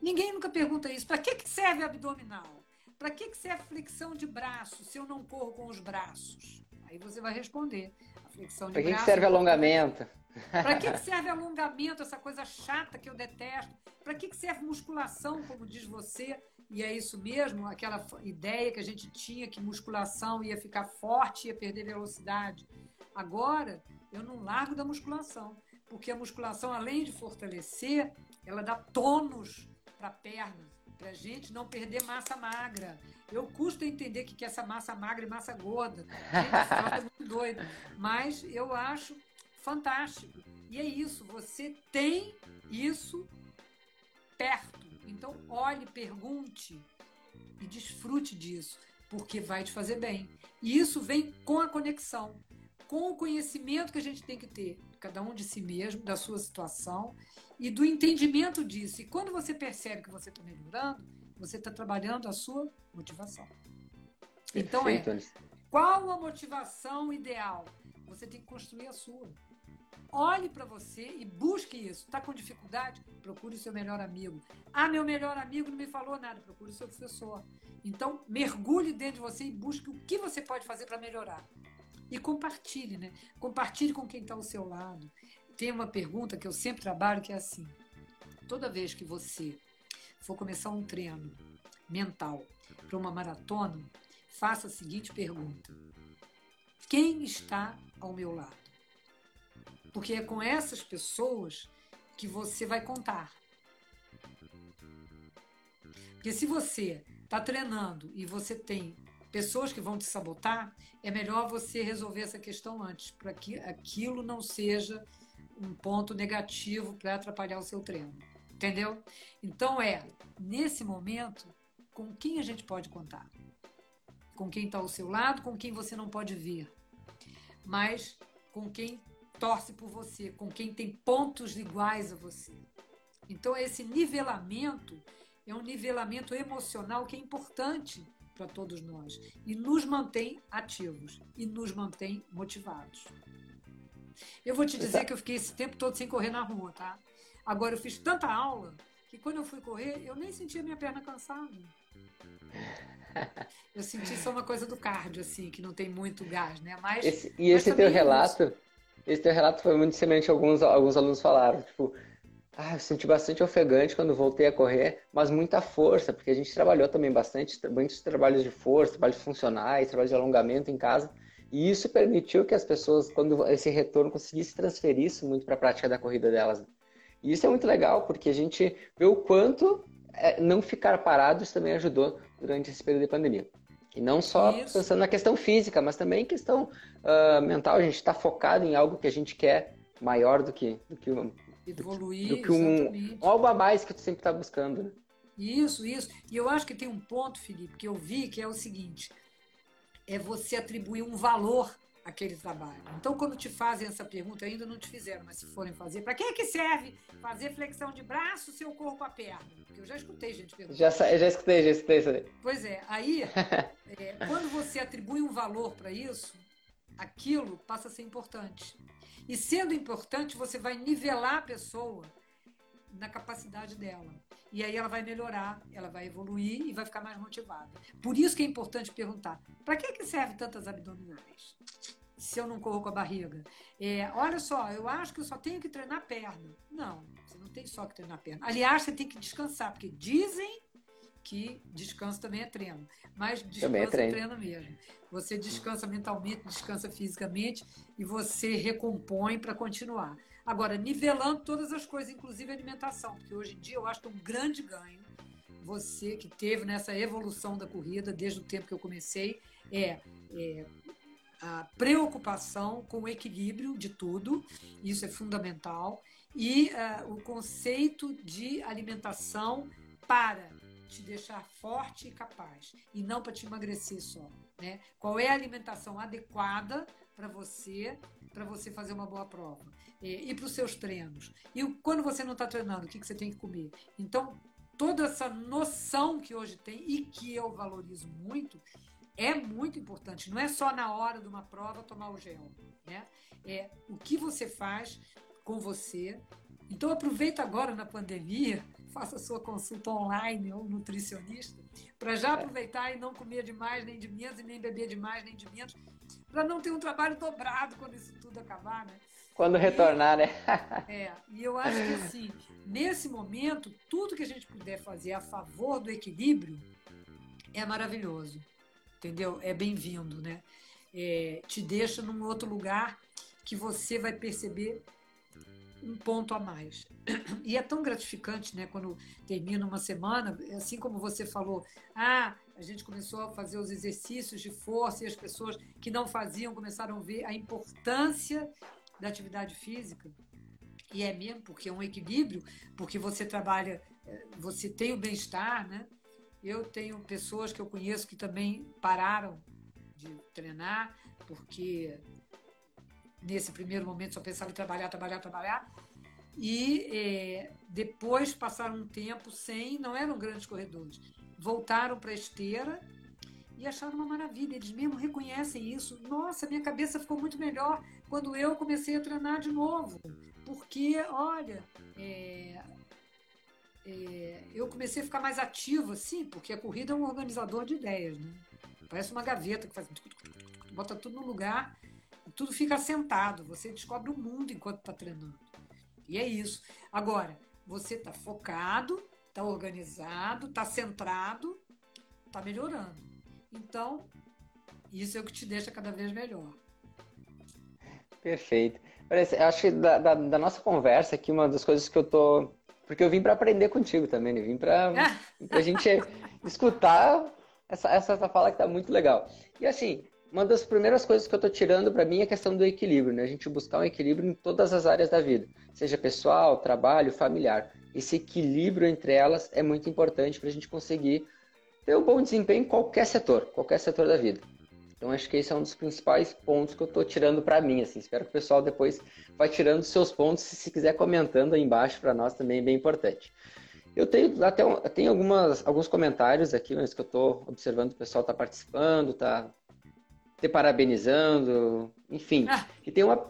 Ninguém nunca pergunta isso. Para que, que serve abdominal? Para que, que serve flexão de braço se eu não corro com os braços? Aí você vai responder. A flexão de pra braço. Para que, serve alongamento? Para que, que serve alongamento, essa coisa chata que eu detesto? Para que, que serve musculação, como diz você? E é isso mesmo, aquela ideia que a gente tinha que musculação ia ficar forte, ia perder velocidade. Agora, eu não largo da musculação porque a musculação, além de fortalecer, ela dá tônus para a perna, para a gente não perder massa magra. Eu custo entender que, que essa massa magra e massa gorda. Gente, é muito doido. Mas eu acho fantástico. E é isso, você tem isso perto. Então, olhe, pergunte e desfrute disso, porque vai te fazer bem. E isso vem com a conexão, com o conhecimento que a gente tem que ter cada um de si mesmo, da sua situação e do entendimento disso. E quando você percebe que você está melhorando, você está trabalhando a sua motivação. Então é, qual a motivação ideal? Você tem que construir a sua. Olhe para você e busque isso. Está com dificuldade? Procure o seu melhor amigo. Ah, meu melhor amigo não me falou nada. Procure o seu professor. Então, mergulhe dentro de você e busque o que você pode fazer para melhorar. E compartilhe, né? Compartilhe com quem está ao seu lado. Tem uma pergunta que eu sempre trabalho que é assim: toda vez que você for começar um treino mental para uma maratona, faça a seguinte pergunta: Quem está ao meu lado? Porque é com essas pessoas que você vai contar. Porque se você está treinando e você tem pessoas que vão te sabotar, é melhor você resolver essa questão antes, para que aquilo não seja um ponto negativo para atrapalhar o seu treino. Entendeu? Então é, nesse momento, com quem a gente pode contar? Com quem está ao seu lado, com quem você não pode ver, mas com quem torce por você, com quem tem pontos iguais a você. Então, esse nivelamento é um nivelamento emocional que é importante para todos nós e nos mantém ativos e nos mantém motivados. Eu vou te dizer que eu fiquei esse tempo todo sem correr na rua, tá? Agora eu fiz tanta aula que quando eu fui correr, eu nem sentia minha perna cansada. Eu senti só uma coisa do cardio, assim, que não tem muito gás, né? Mas, esse, e esse teu relato, isso. esse teu relato foi muito semelhante a alguns, alguns alunos falaram. Tipo, ah, eu senti bastante ofegante quando voltei a correr, mas muita força, porque a gente trabalhou também bastante, muitos trabalhos de força, trabalhos funcionais, trabalhos de alongamento em casa. E isso permitiu que as pessoas, quando esse retorno, conseguissem transferir isso muito para a prática da corrida delas. E isso é muito legal, porque a gente vê o quanto é, não ficar parados também ajudou durante esse período de pandemia. E não só isso. pensando na questão física, mas também questão uh, mental. A gente está focado em algo que a gente quer maior do que, do que, Evoluir, do que um, um, algo a mais que tu sempre está buscando. Né? Isso, isso. E eu acho que tem um ponto, Felipe, que eu vi que é o seguinte: é você atribuir um valor àquele trabalho. Então, quando te fazem essa pergunta, ainda não te fizeram, mas se forem fazer, para que é que serve fazer flexão de braço se eu corro com a perna? Porque eu já escutei gente perguntar. Já, já escutei, já escutei isso aí. Pois é, aí, é, quando você atribui um valor para isso, aquilo passa a ser importante. E sendo importante, você vai nivelar a pessoa na capacidade dela. E aí ela vai melhorar, ela vai evoluir e vai ficar mais motivada. Por isso que é importante perguntar: para que, que serve tantas abdominais? Se eu não corro com a barriga. É, olha só, eu acho que eu só tenho que treinar perna. Não, você não tem só que treinar perna. Aliás, você tem que descansar, porque dizem que descanso também é treino. Mas descanso é treino. é treino mesmo. Você descansa mentalmente, descansa fisicamente e você recompõe para continuar. Agora, nivelando todas as coisas, inclusive alimentação, porque hoje em dia eu acho que é um grande ganho você que teve nessa evolução da corrida desde o tempo que eu comecei é, é a preocupação com o equilíbrio de tudo, isso é fundamental, e uh, o conceito de alimentação para te deixar forte e capaz, e não para te emagrecer só. Né? Qual é a alimentação adequada para você, para você fazer uma boa prova? e para os seus treinos. E quando você não está treinando, o que, que você tem que comer? Então, toda essa noção que hoje tem e que eu valorizo muito é muito importante. Não é só na hora de uma prova tomar o gel, né? É o que você faz com você. Então aproveita agora na pandemia, faça a sua consulta online ou nutricionista, para já aproveitar e não comer demais nem de menos e nem beber demais nem de menos, para não ter um trabalho dobrado quando isso tudo acabar, né? Quando retornar, né? é, e eu acho que assim, nesse momento, tudo que a gente puder fazer a favor do equilíbrio é maravilhoso, entendeu? É bem-vindo, né? É, te deixa num outro lugar que você vai perceber um ponto a mais. E é tão gratificante, né, quando termina uma semana, assim como você falou, ah, a gente começou a fazer os exercícios de força e as pessoas que não faziam começaram a ver a importância da atividade física. E é mesmo, porque é um equilíbrio, porque você trabalha, é, você tem o bem-estar, né? Eu tenho pessoas que eu conheço que também pararam de treinar, porque nesse primeiro momento só pensavam em trabalhar, trabalhar, trabalhar. E é, depois passaram um tempo sem, não eram grandes corredores. Voltaram para a esteira e acharam uma maravilha. Eles mesmo reconhecem isso. Nossa, minha cabeça ficou muito melhor quando eu comecei a treinar de novo. Porque, olha, é, é, eu comecei a ficar mais ativo, assim, porque a corrida é um organizador de ideias, né? Parece uma gaveta que faz. bota tudo no lugar, tudo fica assentado. Você descobre o mundo enquanto está treinando. E é isso. Agora, você está focado, está organizado, está centrado, está melhorando. Então, isso é o que te deixa cada vez melhor. Perfeito. Eu acho que da, da, da, nossa conversa aqui, uma das coisas que eu tô. Porque eu vim para aprender contigo também, né? Vim para a gente escutar essa, essa fala que tá muito legal. E assim, uma das primeiras coisas que eu tô tirando para mim é a questão do equilíbrio, né? A gente buscar um equilíbrio em todas as áreas da vida, seja pessoal, trabalho, familiar. Esse equilíbrio entre elas é muito importante para a gente conseguir ter um bom desempenho em qualquer setor, qualquer setor da vida. Então acho que esse é um dos principais pontos que eu estou tirando para mim. Assim, espero que o pessoal depois vá tirando seus pontos, se, se quiser comentando aí embaixo para nós também é bem importante. Eu tenho até tenho algumas, alguns comentários aqui, mas que eu estou observando o pessoal está participando, está te parabenizando, enfim. Ah. E tem uma,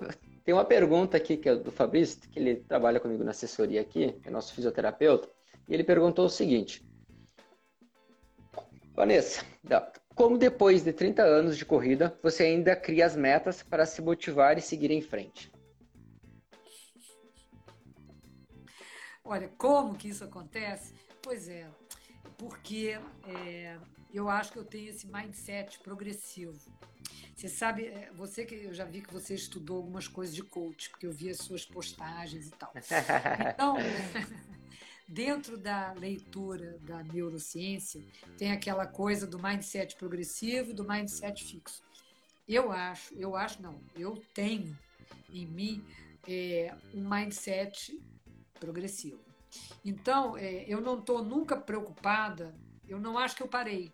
tem uma pergunta aqui que é do Fabrício, que ele trabalha comigo na assessoria aqui, é nosso fisioterapeuta E ele perguntou o seguinte: Vanessa, como depois de 30 anos de corrida, você ainda cria as metas para se motivar e seguir em frente? Olha, como que isso acontece? Pois é, porque é, eu acho que eu tenho esse mindset progressivo. Você sabe, é, você que eu já vi que você estudou algumas coisas de coach, porque eu vi as suas postagens e tal. Então, dentro da leitura da neurociência, tem aquela coisa do mindset progressivo do mindset fixo. Eu acho, eu acho não, eu tenho em mim é, um mindset progressivo. Então, é, eu não estou nunca preocupada, eu não acho que eu parei.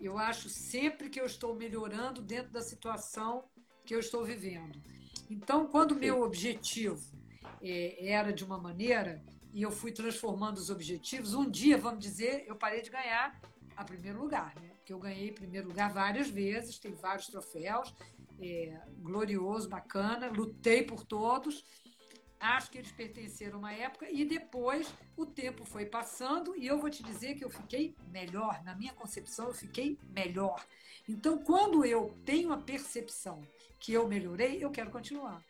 Eu acho sempre que eu estou melhorando dentro da situação que eu estou vivendo. Então, quando o meu objetivo é, era de uma maneira, e eu fui transformando os objetivos. Um dia, vamos dizer, eu parei de ganhar a primeiro lugar, né? Porque eu ganhei primeiro lugar várias vezes, tem vários troféus, é, glorioso, bacana, lutei por todos. Acho que eles pertenceram a uma época e depois o tempo foi passando e eu vou te dizer que eu fiquei melhor. Na minha concepção, eu fiquei melhor. Então, quando eu tenho a percepção que eu melhorei, eu quero continuar.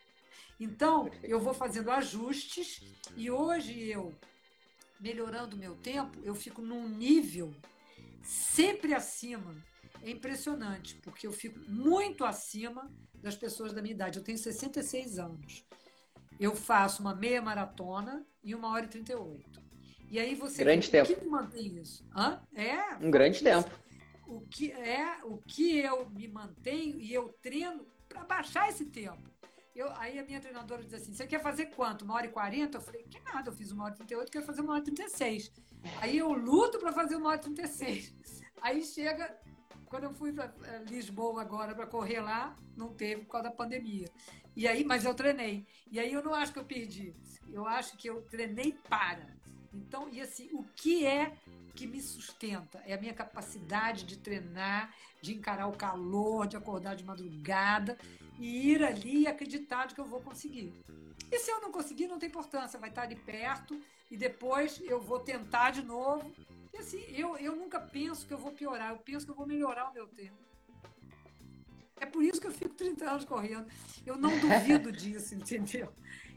Então, eu vou fazendo ajustes e hoje eu, melhorando meu tempo, eu fico num nível sempre acima. É impressionante, porque eu fico muito acima das pessoas da minha idade. Eu tenho 66 anos. Eu faço uma meia maratona e uma hora e 38. E aí você. Grande tempo. O que me mantém isso? Hã? É. Um grande isso. tempo. O que é o que eu me mantenho e eu treino para baixar esse tempo. Eu, aí a minha treinadora diz assim: Você quer fazer quanto? Uma hora e quarenta? Eu falei: Que nada, eu fiz uma hora e trinta e oito, quero fazer uma hora e trinta e seis. Aí eu luto para fazer uma hora e trinta e seis. Aí chega, quando eu fui para Lisboa agora para correr lá, não teve por causa da pandemia. E aí, mas eu treinei. E aí eu não acho que eu perdi. Eu acho que eu treinei para. Então, e assim, o que é que me sustenta? É a minha capacidade de treinar, de encarar o calor, de acordar de madrugada e ir ali e acreditar de que eu vou conseguir. E se eu não conseguir, não tem importância, vai estar ali perto e depois eu vou tentar de novo. E assim, eu, eu nunca penso que eu vou piorar, eu penso que eu vou melhorar o meu tempo. É por isso que eu fico 30 anos correndo. Eu não duvido disso, entendeu?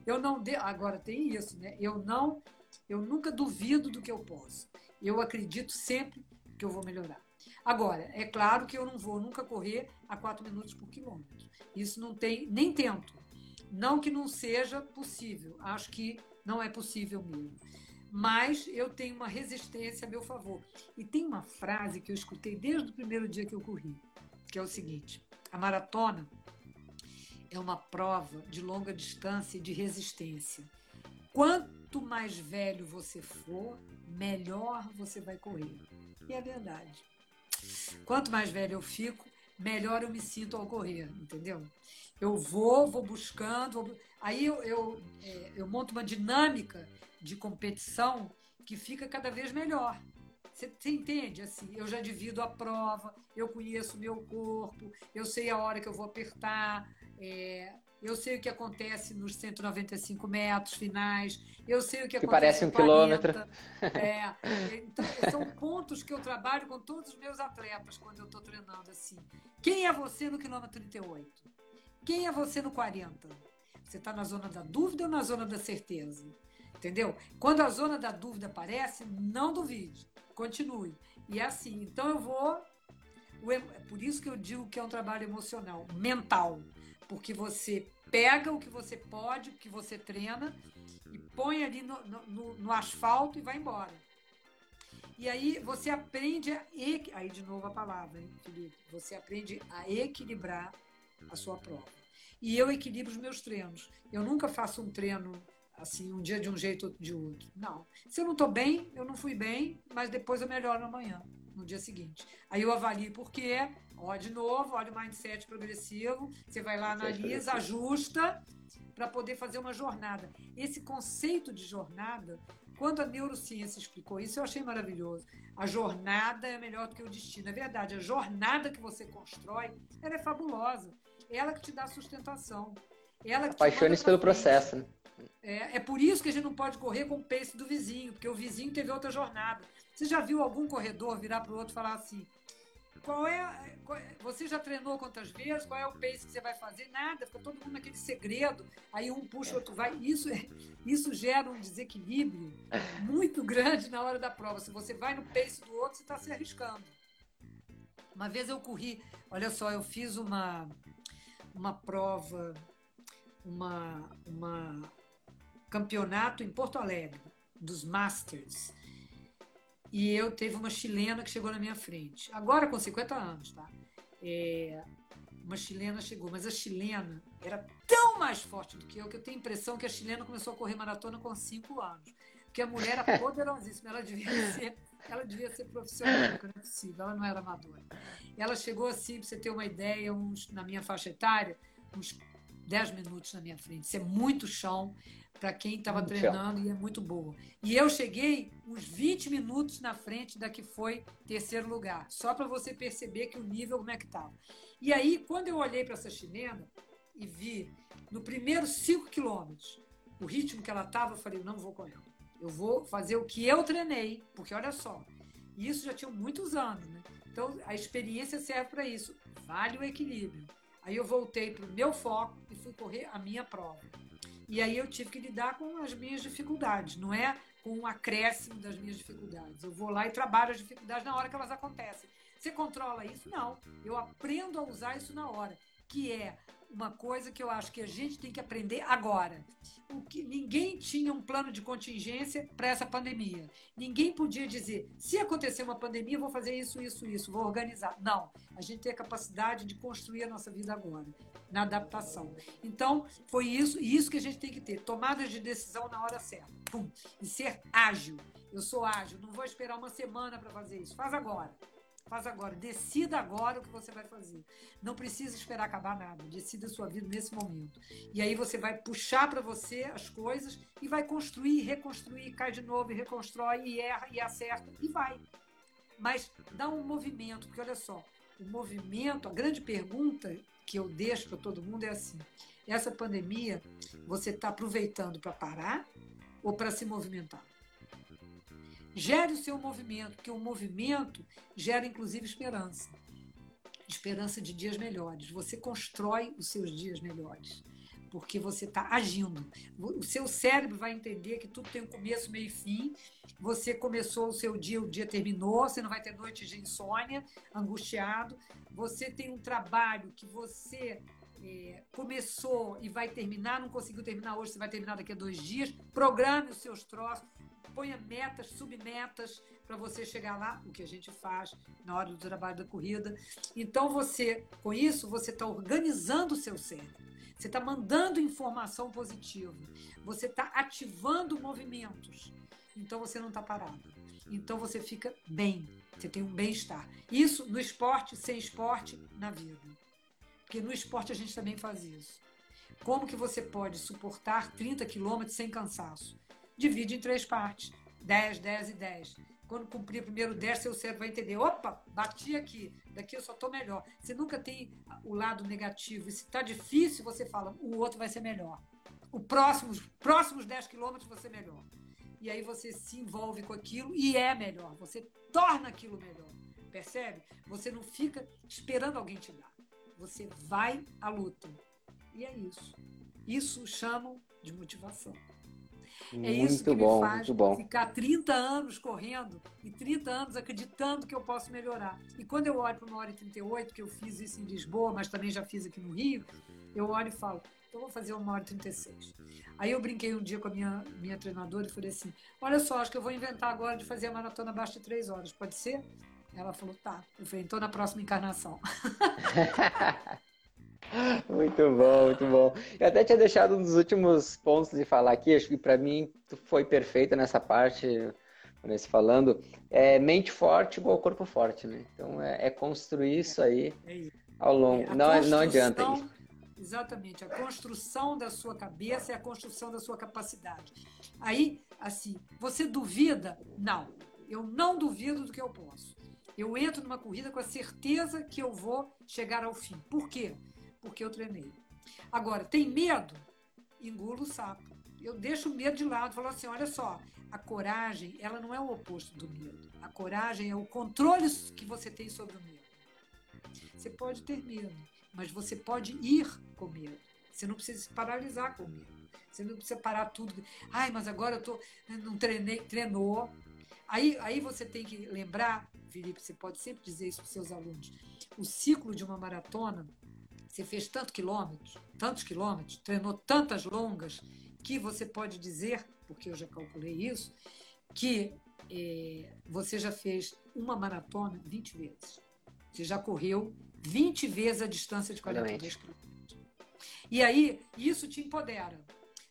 Eu não de... agora tem isso, né? Eu não eu nunca duvido do que eu posso. Eu acredito sempre que eu vou melhorar. Agora, é claro que eu não vou nunca correr a 4 minutos por quilômetro. Isso não tem, nem tento. Não que não seja possível, acho que não é possível mesmo. Mas eu tenho uma resistência a meu favor. E tem uma frase que eu escutei desde o primeiro dia que eu corri, que é o seguinte: a maratona é uma prova de longa distância e de resistência. Quanto mais velho você for, melhor você vai correr. E é verdade. Quanto mais velho eu fico, melhor eu me sinto ao correr, entendeu? Eu vou, vou buscando, vou... aí eu, eu, é, eu monto uma dinâmica de competição que fica cada vez melhor. Você, entende? Assim, eu já divido a prova, eu conheço o meu corpo, eu sei a hora que eu vou apertar, é, eu sei o que acontece nos 195 metros finais, eu sei o que, que parece um 40, quilômetro. É, então, são pontos que eu trabalho com todos os meus atletas quando eu estou treinando assim. Quem é você no quilômetro 38? Quem é você no 40? Você está na zona da dúvida ou na zona da certeza? Entendeu? Quando a zona da dúvida aparece, não duvide, continue. E é assim. Então eu vou. É por isso que eu digo que é um trabalho emocional, mental. Porque você pega o que você pode, o que você treina, e põe ali no, no, no asfalto e vai embora. E aí você aprende a. Aí de novo a palavra, hein, Felipe? Você aprende a equilibrar a sua prova. E eu equilibro os meus treinos. Eu nunca faço um treino assim, um dia de um jeito, outro de outro. Não. Se eu não estou bem, eu não fui bem, mas depois eu melhoro amanhã, no dia seguinte. Aí eu avalio por quê, ó, de novo, olha o mindset progressivo, você vai lá, analisa, ajusta, para poder fazer uma jornada. Esse conceito de jornada, quando a neurociência explicou isso, eu achei maravilhoso. A jornada é melhor do que o destino. É verdade, a jornada que você constrói, ela é fabulosa. Ela que te dá sustentação. Ela Apaixone-se pelo processo. Né? É, é por isso que a gente não pode correr com o pace do vizinho, porque o vizinho teve outra jornada. Você já viu algum corredor virar para o outro e falar assim: qual é, qual é, Você já treinou quantas vezes? Qual é o pace que você vai fazer? Nada, fica todo mundo naquele segredo. Aí um puxa, o outro vai. Isso, é, isso gera um desequilíbrio muito grande na hora da prova. Se você vai no pace do outro, você está se arriscando. Uma vez eu corri, olha só, eu fiz uma, uma prova, uma, uma campeonato em Porto Alegre, dos Masters. E eu teve uma chilena que chegou na minha frente. Agora com 50 anos, tá? É, uma chilena chegou, mas a chilena era tão mais forte do que eu que eu tenho a impressão que a chilena começou a correr maratona com 5 anos. Porque a mulher era poderosíssima, ela devia ser, ela devia ser profissional, não é possível, ela não era amadora. Ela chegou assim, para você ter uma ideia, uns, na minha faixa etária, uns 10 minutos na minha frente. Isso é muito chão para quem estava treinando e é muito boa. E eu cheguei uns 20 minutos na frente da que foi terceiro lugar, só para você perceber que o nível como é que estava. E aí, quando eu olhei para essa chilena e vi no primeiro 5 quilômetros o ritmo que ela estava, eu falei, não vou com ela. Eu vou fazer o que eu treinei, porque olha só, isso já tinha muitos anos, né? Então, a experiência serve para isso. Vale o equilíbrio. Aí eu voltei para o meu foco e fui correr a minha prova. E aí eu tive que lidar com as minhas dificuldades, não é com um acréscimo das minhas dificuldades. Eu vou lá e trabalho as dificuldades na hora que elas acontecem. Você controla isso? Não. Eu aprendo a usar isso na hora, que é uma coisa que eu acho que a gente tem que aprender agora. O que ninguém tinha um plano de contingência para essa pandemia. Ninguém podia dizer, se acontecer uma pandemia, vou fazer isso, isso, isso, vou organizar. Não, a gente tem a capacidade de construir a nossa vida agora, na adaptação. Então, foi isso, isso que a gente tem que ter, tomadas de decisão na hora certa. Pum, e ser ágil. Eu sou ágil, não vou esperar uma semana para fazer isso. Faz agora. Faz agora. Decida agora o que você vai fazer. Não precisa esperar acabar nada. Decida a sua vida nesse momento. E aí você vai puxar para você as coisas e vai construir, reconstruir, cai de novo, e reconstrói, e erra, e acerta, e vai. Mas dá um movimento, porque olha só, o movimento, a grande pergunta que eu deixo para todo mundo é assim: essa pandemia, você está aproveitando para parar ou para se movimentar? Gere o seu movimento, porque o movimento gera inclusive esperança. Esperança de dias melhores. Você constrói os seus dias melhores, porque você está agindo. O seu cérebro vai entender que tudo tem um começo, meio e fim. Você começou o seu dia, o dia terminou, você não vai ter noites de insônia, angustiado. Você tem um trabalho que você é, começou e vai terminar, não conseguiu terminar hoje, você vai terminar daqui a dois dias. Programe os seus troços ponha metas, submetas para você chegar lá, o que a gente faz na hora do trabalho da corrida. Então você, com isso, você está organizando o seu cérebro. Você está mandando informação positiva. Você está ativando movimentos. Então você não está parado. Então você fica bem. Você tem um bem-estar. Isso no esporte, sem esporte, na vida. Porque no esporte a gente também faz isso. Como que você pode suportar 30 quilômetros sem cansaço? divide em três partes. 10, 10 e 10. Quando cumprir o primeiro 10, seu cérebro vai entender. Opa, bati aqui, daqui eu só estou melhor. Você nunca tem o lado negativo. E se está difícil, você fala, o outro vai ser melhor. O próximo, os próximos 10 quilômetros ser melhor. E aí você se envolve com aquilo e é melhor. Você torna aquilo melhor. Percebe? Você não fica esperando alguém te dar. Você vai à luta. E é isso. Isso chamam de motivação. É muito isso que bom, me faz bom. ficar 30 anos correndo e 30 anos acreditando que eu posso melhorar. E quando eu olho para uma hora e 38, que eu fiz isso em Lisboa, mas também já fiz aqui no Rio, eu olho e falo, então vou fazer uma hora e 36. Aí eu brinquei um dia com a minha, minha treinadora e falei assim, olha só, acho que eu vou inventar agora de fazer a maratona abaixo de 3 horas, pode ser? Ela falou, tá. Eu falei, então na próxima encarnação. Muito bom, muito bom. Eu até tinha deixado um dos últimos pontos de falar aqui, acho que para mim foi perfeita nessa parte, nesse falando, é mente forte igual corpo forte, né? Então é, é construir isso aí é ao longo. É, não, não adianta isso. Exatamente, a construção da sua cabeça é a construção da sua capacidade. Aí, assim, você duvida? Não, eu não duvido do que eu posso. Eu entro numa corrida com a certeza que eu vou chegar ao fim. Por quê? porque eu treinei. Agora, tem medo? Engula o sapo. Eu deixo o medo de lado, falo assim, olha só, a coragem, ela não é o oposto do medo. A coragem é o controle que você tem sobre o medo. Você pode ter medo, mas você pode ir com medo. Você não precisa se paralisar com medo. Você não precisa parar tudo. Ai, mas agora eu tô, não treinei, treinou. Aí, aí você tem que lembrar, Felipe, você pode sempre dizer isso para seus alunos. O ciclo de uma maratona, você fez tantos quilômetros, tantos quilômetros, treinou tantas longas, que você pode dizer, porque eu já calculei isso, que é, você já fez uma maratona 20 vezes. Você já correu 20 vezes a distância de 42 quilômetros. E aí, isso te empodera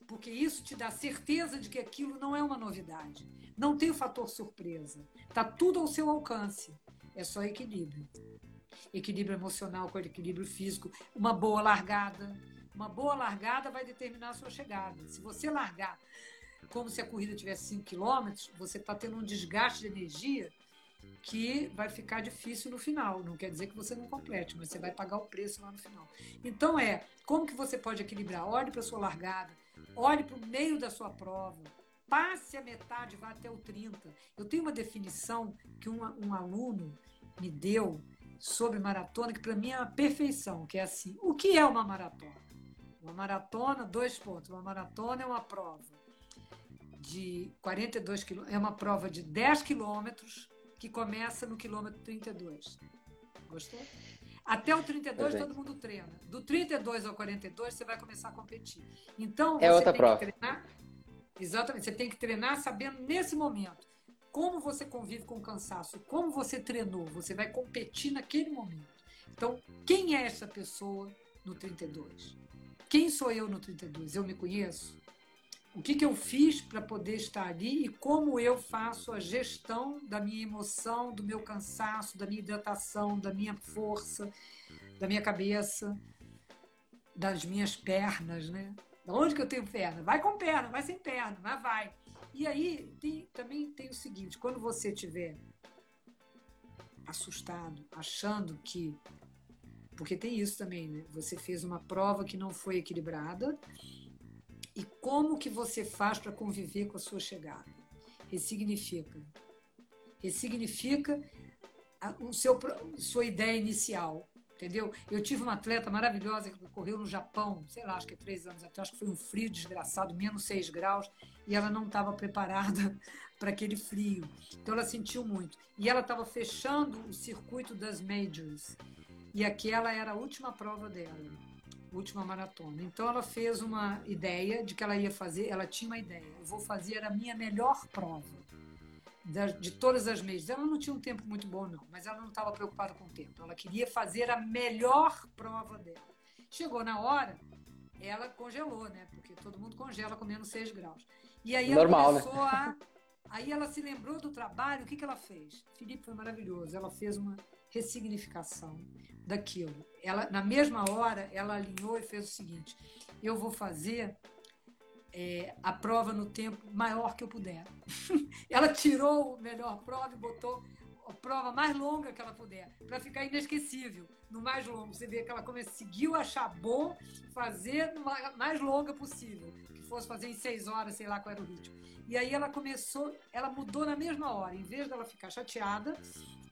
porque isso te dá certeza de que aquilo não é uma novidade. Não tem o fator surpresa. Está tudo ao seu alcance. É só equilíbrio. Equilíbrio emocional com equilíbrio físico. Uma boa largada. Uma boa largada vai determinar a sua chegada. Se você largar como se a corrida tivesse 5 km, você está tendo um desgaste de energia que vai ficar difícil no final. Não quer dizer que você não complete, mas você vai pagar o preço lá no final. Então é, como que você pode equilibrar? Olhe para a sua largada, olhe para o meio da sua prova, passe a metade, vá até o 30. Eu tenho uma definição que um, um aluno me deu sobre maratona, que para mim é uma perfeição, que é assim, o que é uma maratona? Uma maratona, dois pontos, uma maratona é uma prova de 42 quilômetros, é uma prova de 10 quilômetros que começa no quilômetro 32. Gostou? Até o 32 é, todo mundo treina. Do 32 ao 42 você vai começar a competir. Então, é outra prova. treinar. Exatamente, você tem que treinar sabendo nesse momento como você convive com o cansaço, como você treinou, você vai competir naquele momento. Então, quem é essa pessoa no 32? Quem sou eu no 32? Eu me conheço? o que, que eu fiz para poder estar ali e como eu faço a gestão da minha emoção, do meu cansaço, da minha hidratação, da minha força, da minha cabeça, das minhas pernas, né? Da onde que eu tenho perna? Vai com perna, vai sem perna, mas vai. E aí tem, também tem o seguinte, quando você estiver assustado, achando que porque tem isso também, né? Você fez uma prova que não foi equilibrada, e como que você faz para conviver com a sua chegada? Ressignifica. Ressignifica a o seu, sua ideia inicial, entendeu? Eu tive uma atleta maravilhosa que correu no Japão, sei lá, acho que é três anos atrás, que foi um frio desgraçado, menos seis graus, e ela não estava preparada para aquele frio. Então ela sentiu muito. E ela estava fechando o circuito das majors. E aquela era a última prova dela última maratona. Então ela fez uma ideia de que ela ia fazer, ela tinha uma ideia, eu vou fazer a minha melhor prova de todas as meses. Ela não tinha um tempo muito bom não, mas ela não estava preocupada com o tempo. Ela queria fazer a melhor prova dela. Chegou na hora, ela congelou, né? Porque todo mundo congela com menos 6 graus. E aí ela Normal, né? começou né? a Aí ela se lembrou do trabalho, o que, que ela fez? Felipe foi maravilhoso. Ela fez uma ressignificação daquilo. Ela, na mesma hora, ela alinhou e fez o seguinte: eu vou fazer é, a prova no tempo maior que eu puder. ela tirou o melhor prova e botou a prova mais longa que ela puder, para ficar inesquecível, no mais longo. Você vê que ela conseguiu achar bom fazer a mais longa possível, que fosse fazer em seis horas, sei lá qual era o ritmo. E aí ela começou, ela mudou na mesma hora. Em vez dela ficar chateada,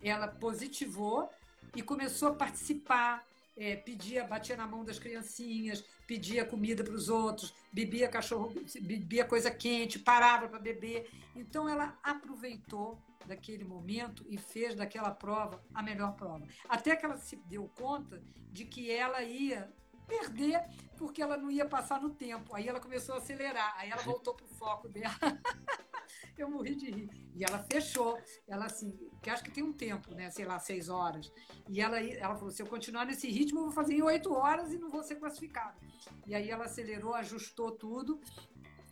ela positivou e começou a participar, é, pedia, batia na mão das criancinhas, pedia comida para os outros, bebia cachorro, bebia coisa quente, parava para beber. Então ela aproveitou daquele momento e fez daquela prova a melhor prova. Até que ela se deu conta de que ela ia perder porque ela não ia passar no tempo. Aí ela começou a acelerar, aí ela voltou para o foco dela. eu morri de rir. E ela fechou, ela assim, que acho que tem um tempo, né? Sei lá, seis horas. E ela, ela falou: se eu continuar nesse ritmo, eu vou fazer em oito horas e não vou ser classificada. E aí ela acelerou, ajustou tudo,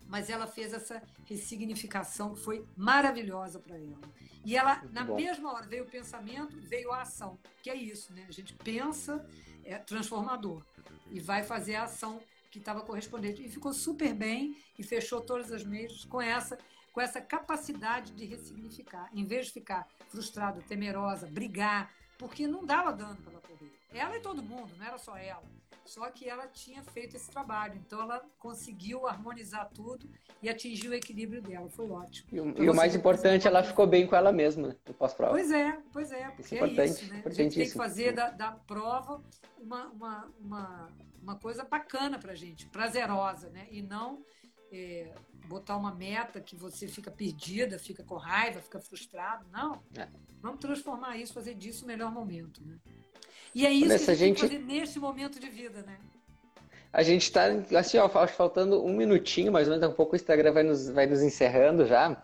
mas ela fez essa ressignificação que foi maravilhosa para ela. E ela, Muito na bom. mesma hora, veio o pensamento, veio a ação, que é isso, né? A gente pensa, é transformador, e vai fazer a ação que estava correspondente. E ficou super bem e fechou todas as meias com essa com essa capacidade de ressignificar, em vez de ficar frustrada, temerosa, brigar, porque não dava dano para ela correr. Ela e todo mundo, não era só ela. Só que ela tinha feito esse trabalho, então ela conseguiu harmonizar tudo e atingiu o equilíbrio dela. Foi ótimo. E o, então, e o mais importante, ela ficou bem com ela mesma no pós-prova. Pois é, pois é, porque isso é, é isso, né? A gente tem que fazer da, da prova uma, uma, uma, uma coisa bacana pra gente, prazerosa, né? E não é, botar uma meta que você fica perdida, fica com raiva, fica frustrado. Não. É. Vamos transformar isso, fazer disso o melhor momento, né? E é isso Nessa que a gente, gente... neste momento de vida, né? A gente está, assim, ó, faltando um minutinho, mais ou menos, um pouco o Instagram vai nos, vai nos encerrando já.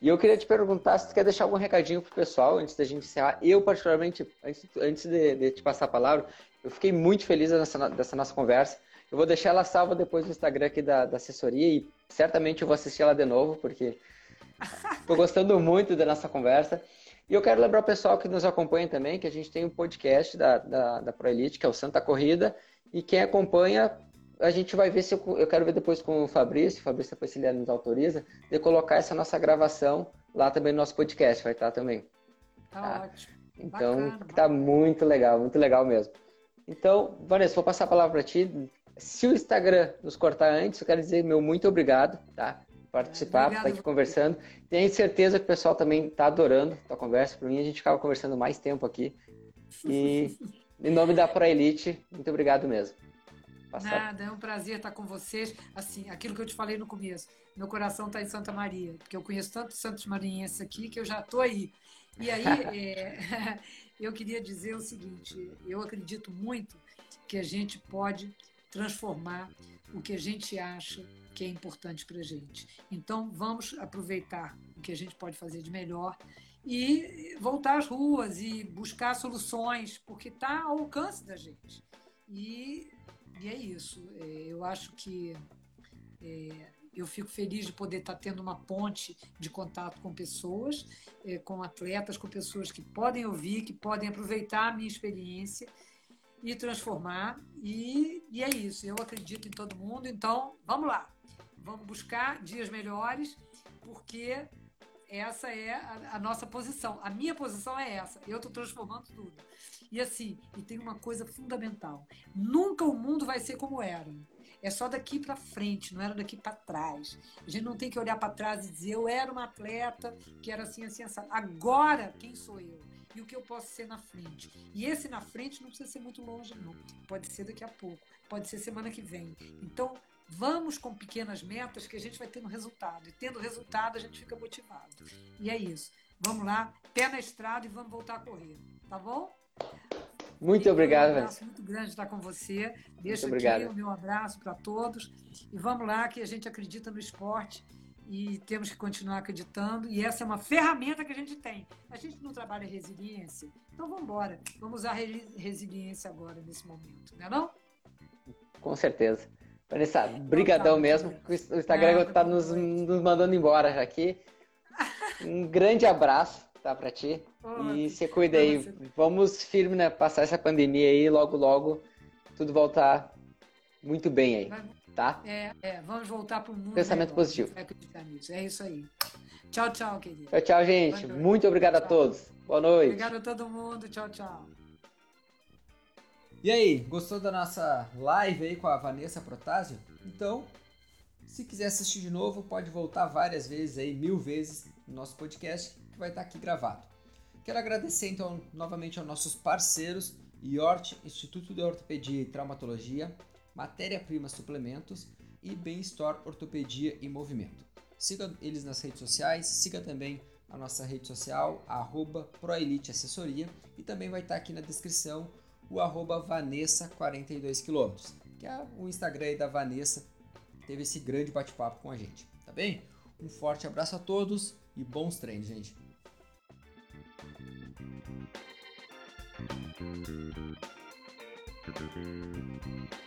E eu queria te perguntar se tu quer deixar algum recadinho pro pessoal antes da gente encerrar. Eu, particularmente, antes, antes de, de te passar a palavra, eu fiquei muito feliz dessa, dessa nossa conversa. Eu vou deixar ela salva depois no Instagram aqui da, da assessoria e certamente eu vou assistir ela de novo, porque estou gostando muito da nossa conversa. E eu quero lembrar o pessoal que nos acompanha também que a gente tem um podcast da, da, da ProElite, que é o Santa Corrida, e quem acompanha, a gente vai ver se eu, eu quero ver depois com o Fabrício, o Fabrício depois se ele nos autoriza, de colocar essa nossa gravação lá também no nosso podcast, vai estar também. Tá, tá? ótimo. Então, bacana, tá muito legal, muito legal mesmo. Então, Vanessa, vou passar a palavra para ti. Se o Instagram nos cortar antes, eu quero dizer meu muito obrigado, tá? Participar, estar tá aqui conversando. Tenho certeza que o pessoal também está adorando a conversa. Para mim, a gente ficava conversando mais tempo aqui. E em nome da ProElite, muito obrigado mesmo. Nada, é um prazer estar com vocês. Assim, aquilo que eu te falei no começo, meu coração está em Santa Maria, porque eu conheço tantos santos marinhenses aqui que eu já estou aí. E aí, é, eu queria dizer o seguinte: eu acredito muito que a gente pode transformar o que a gente acha que é importante para a gente. Então, vamos aproveitar o que a gente pode fazer de melhor e voltar às ruas e buscar soluções, porque está ao alcance da gente. E, e é isso. É, eu acho que é, eu fico feliz de poder estar tá tendo uma ponte de contato com pessoas, é, com atletas, com pessoas que podem ouvir, que podem aproveitar a minha experiência e transformar. E, e é isso. Eu acredito em todo mundo. Então, vamos lá. Vamos buscar dias melhores, porque essa é a, a, nossa posição. A minha posição é essa. Eu estou transformando tudo. E assim, e tem uma coisa fundamental: nunca o mundo vai ser como era. É só daqui para frente, não era daqui para trás. A gente não tem que olhar para trás e dizer eu era uma atleta que era assim, assim, assim. Agora, quem sou eu? E o que eu posso ser na frente. E esse na frente não precisa ser muito longe, não. Pode ser daqui a pouco, pode ser semana que vem. Então, vamos com pequenas metas que a gente vai tendo resultado. E tendo resultado, a gente fica motivado. E é isso. Vamos lá, pé na estrada e vamos voltar a correr. Tá bom? Muito obrigado, Um abraço muito grande estar com você. Deixa aqui o meu abraço para todos. E vamos lá, que a gente acredita no esporte e temos que continuar acreditando. E essa é uma ferramenta que a gente tem. A gente não trabalha resiliência, então vamos embora. Vamos usar resiliência agora, nesse momento, não é não? Com certeza. Vanessa, brigadão mesmo. O Instagram está nos, nos, mandando embora aqui. Um grande abraço tá, para ti. Oh, e se cuida aí. Vamos firme, né? Passar essa pandemia aí, logo, logo, tudo voltar muito bem aí tá? É, é. Vamos voltar para o mundo. Pensamento melhor. positivo. É isso aí. Tchau, tchau, querido. Tchau, tchau, gente. Muito obrigado tchau. a todos. Boa noite. Obrigado a todo mundo. Tchau, tchau. E aí, gostou da nossa live aí com a Vanessa Protásio? Então, se quiser assistir de novo, pode voltar várias vezes aí, mil vezes, no nosso podcast, que vai estar aqui gravado. Quero agradecer então novamente aos nossos parceiros, IORT, Instituto de Ortopedia e Traumatologia, matéria-prima suplementos e Bem Store Ortopedia e Movimento. Siga eles nas redes sociais, siga também a nossa rede social, arroba Proelite Assessoria, e também vai estar aqui na descrição o arroba Vanessa42km, que é o Instagram da Vanessa, teve esse grande bate-papo com a gente, tá bem? Um forte abraço a todos e bons treinos, gente! Thank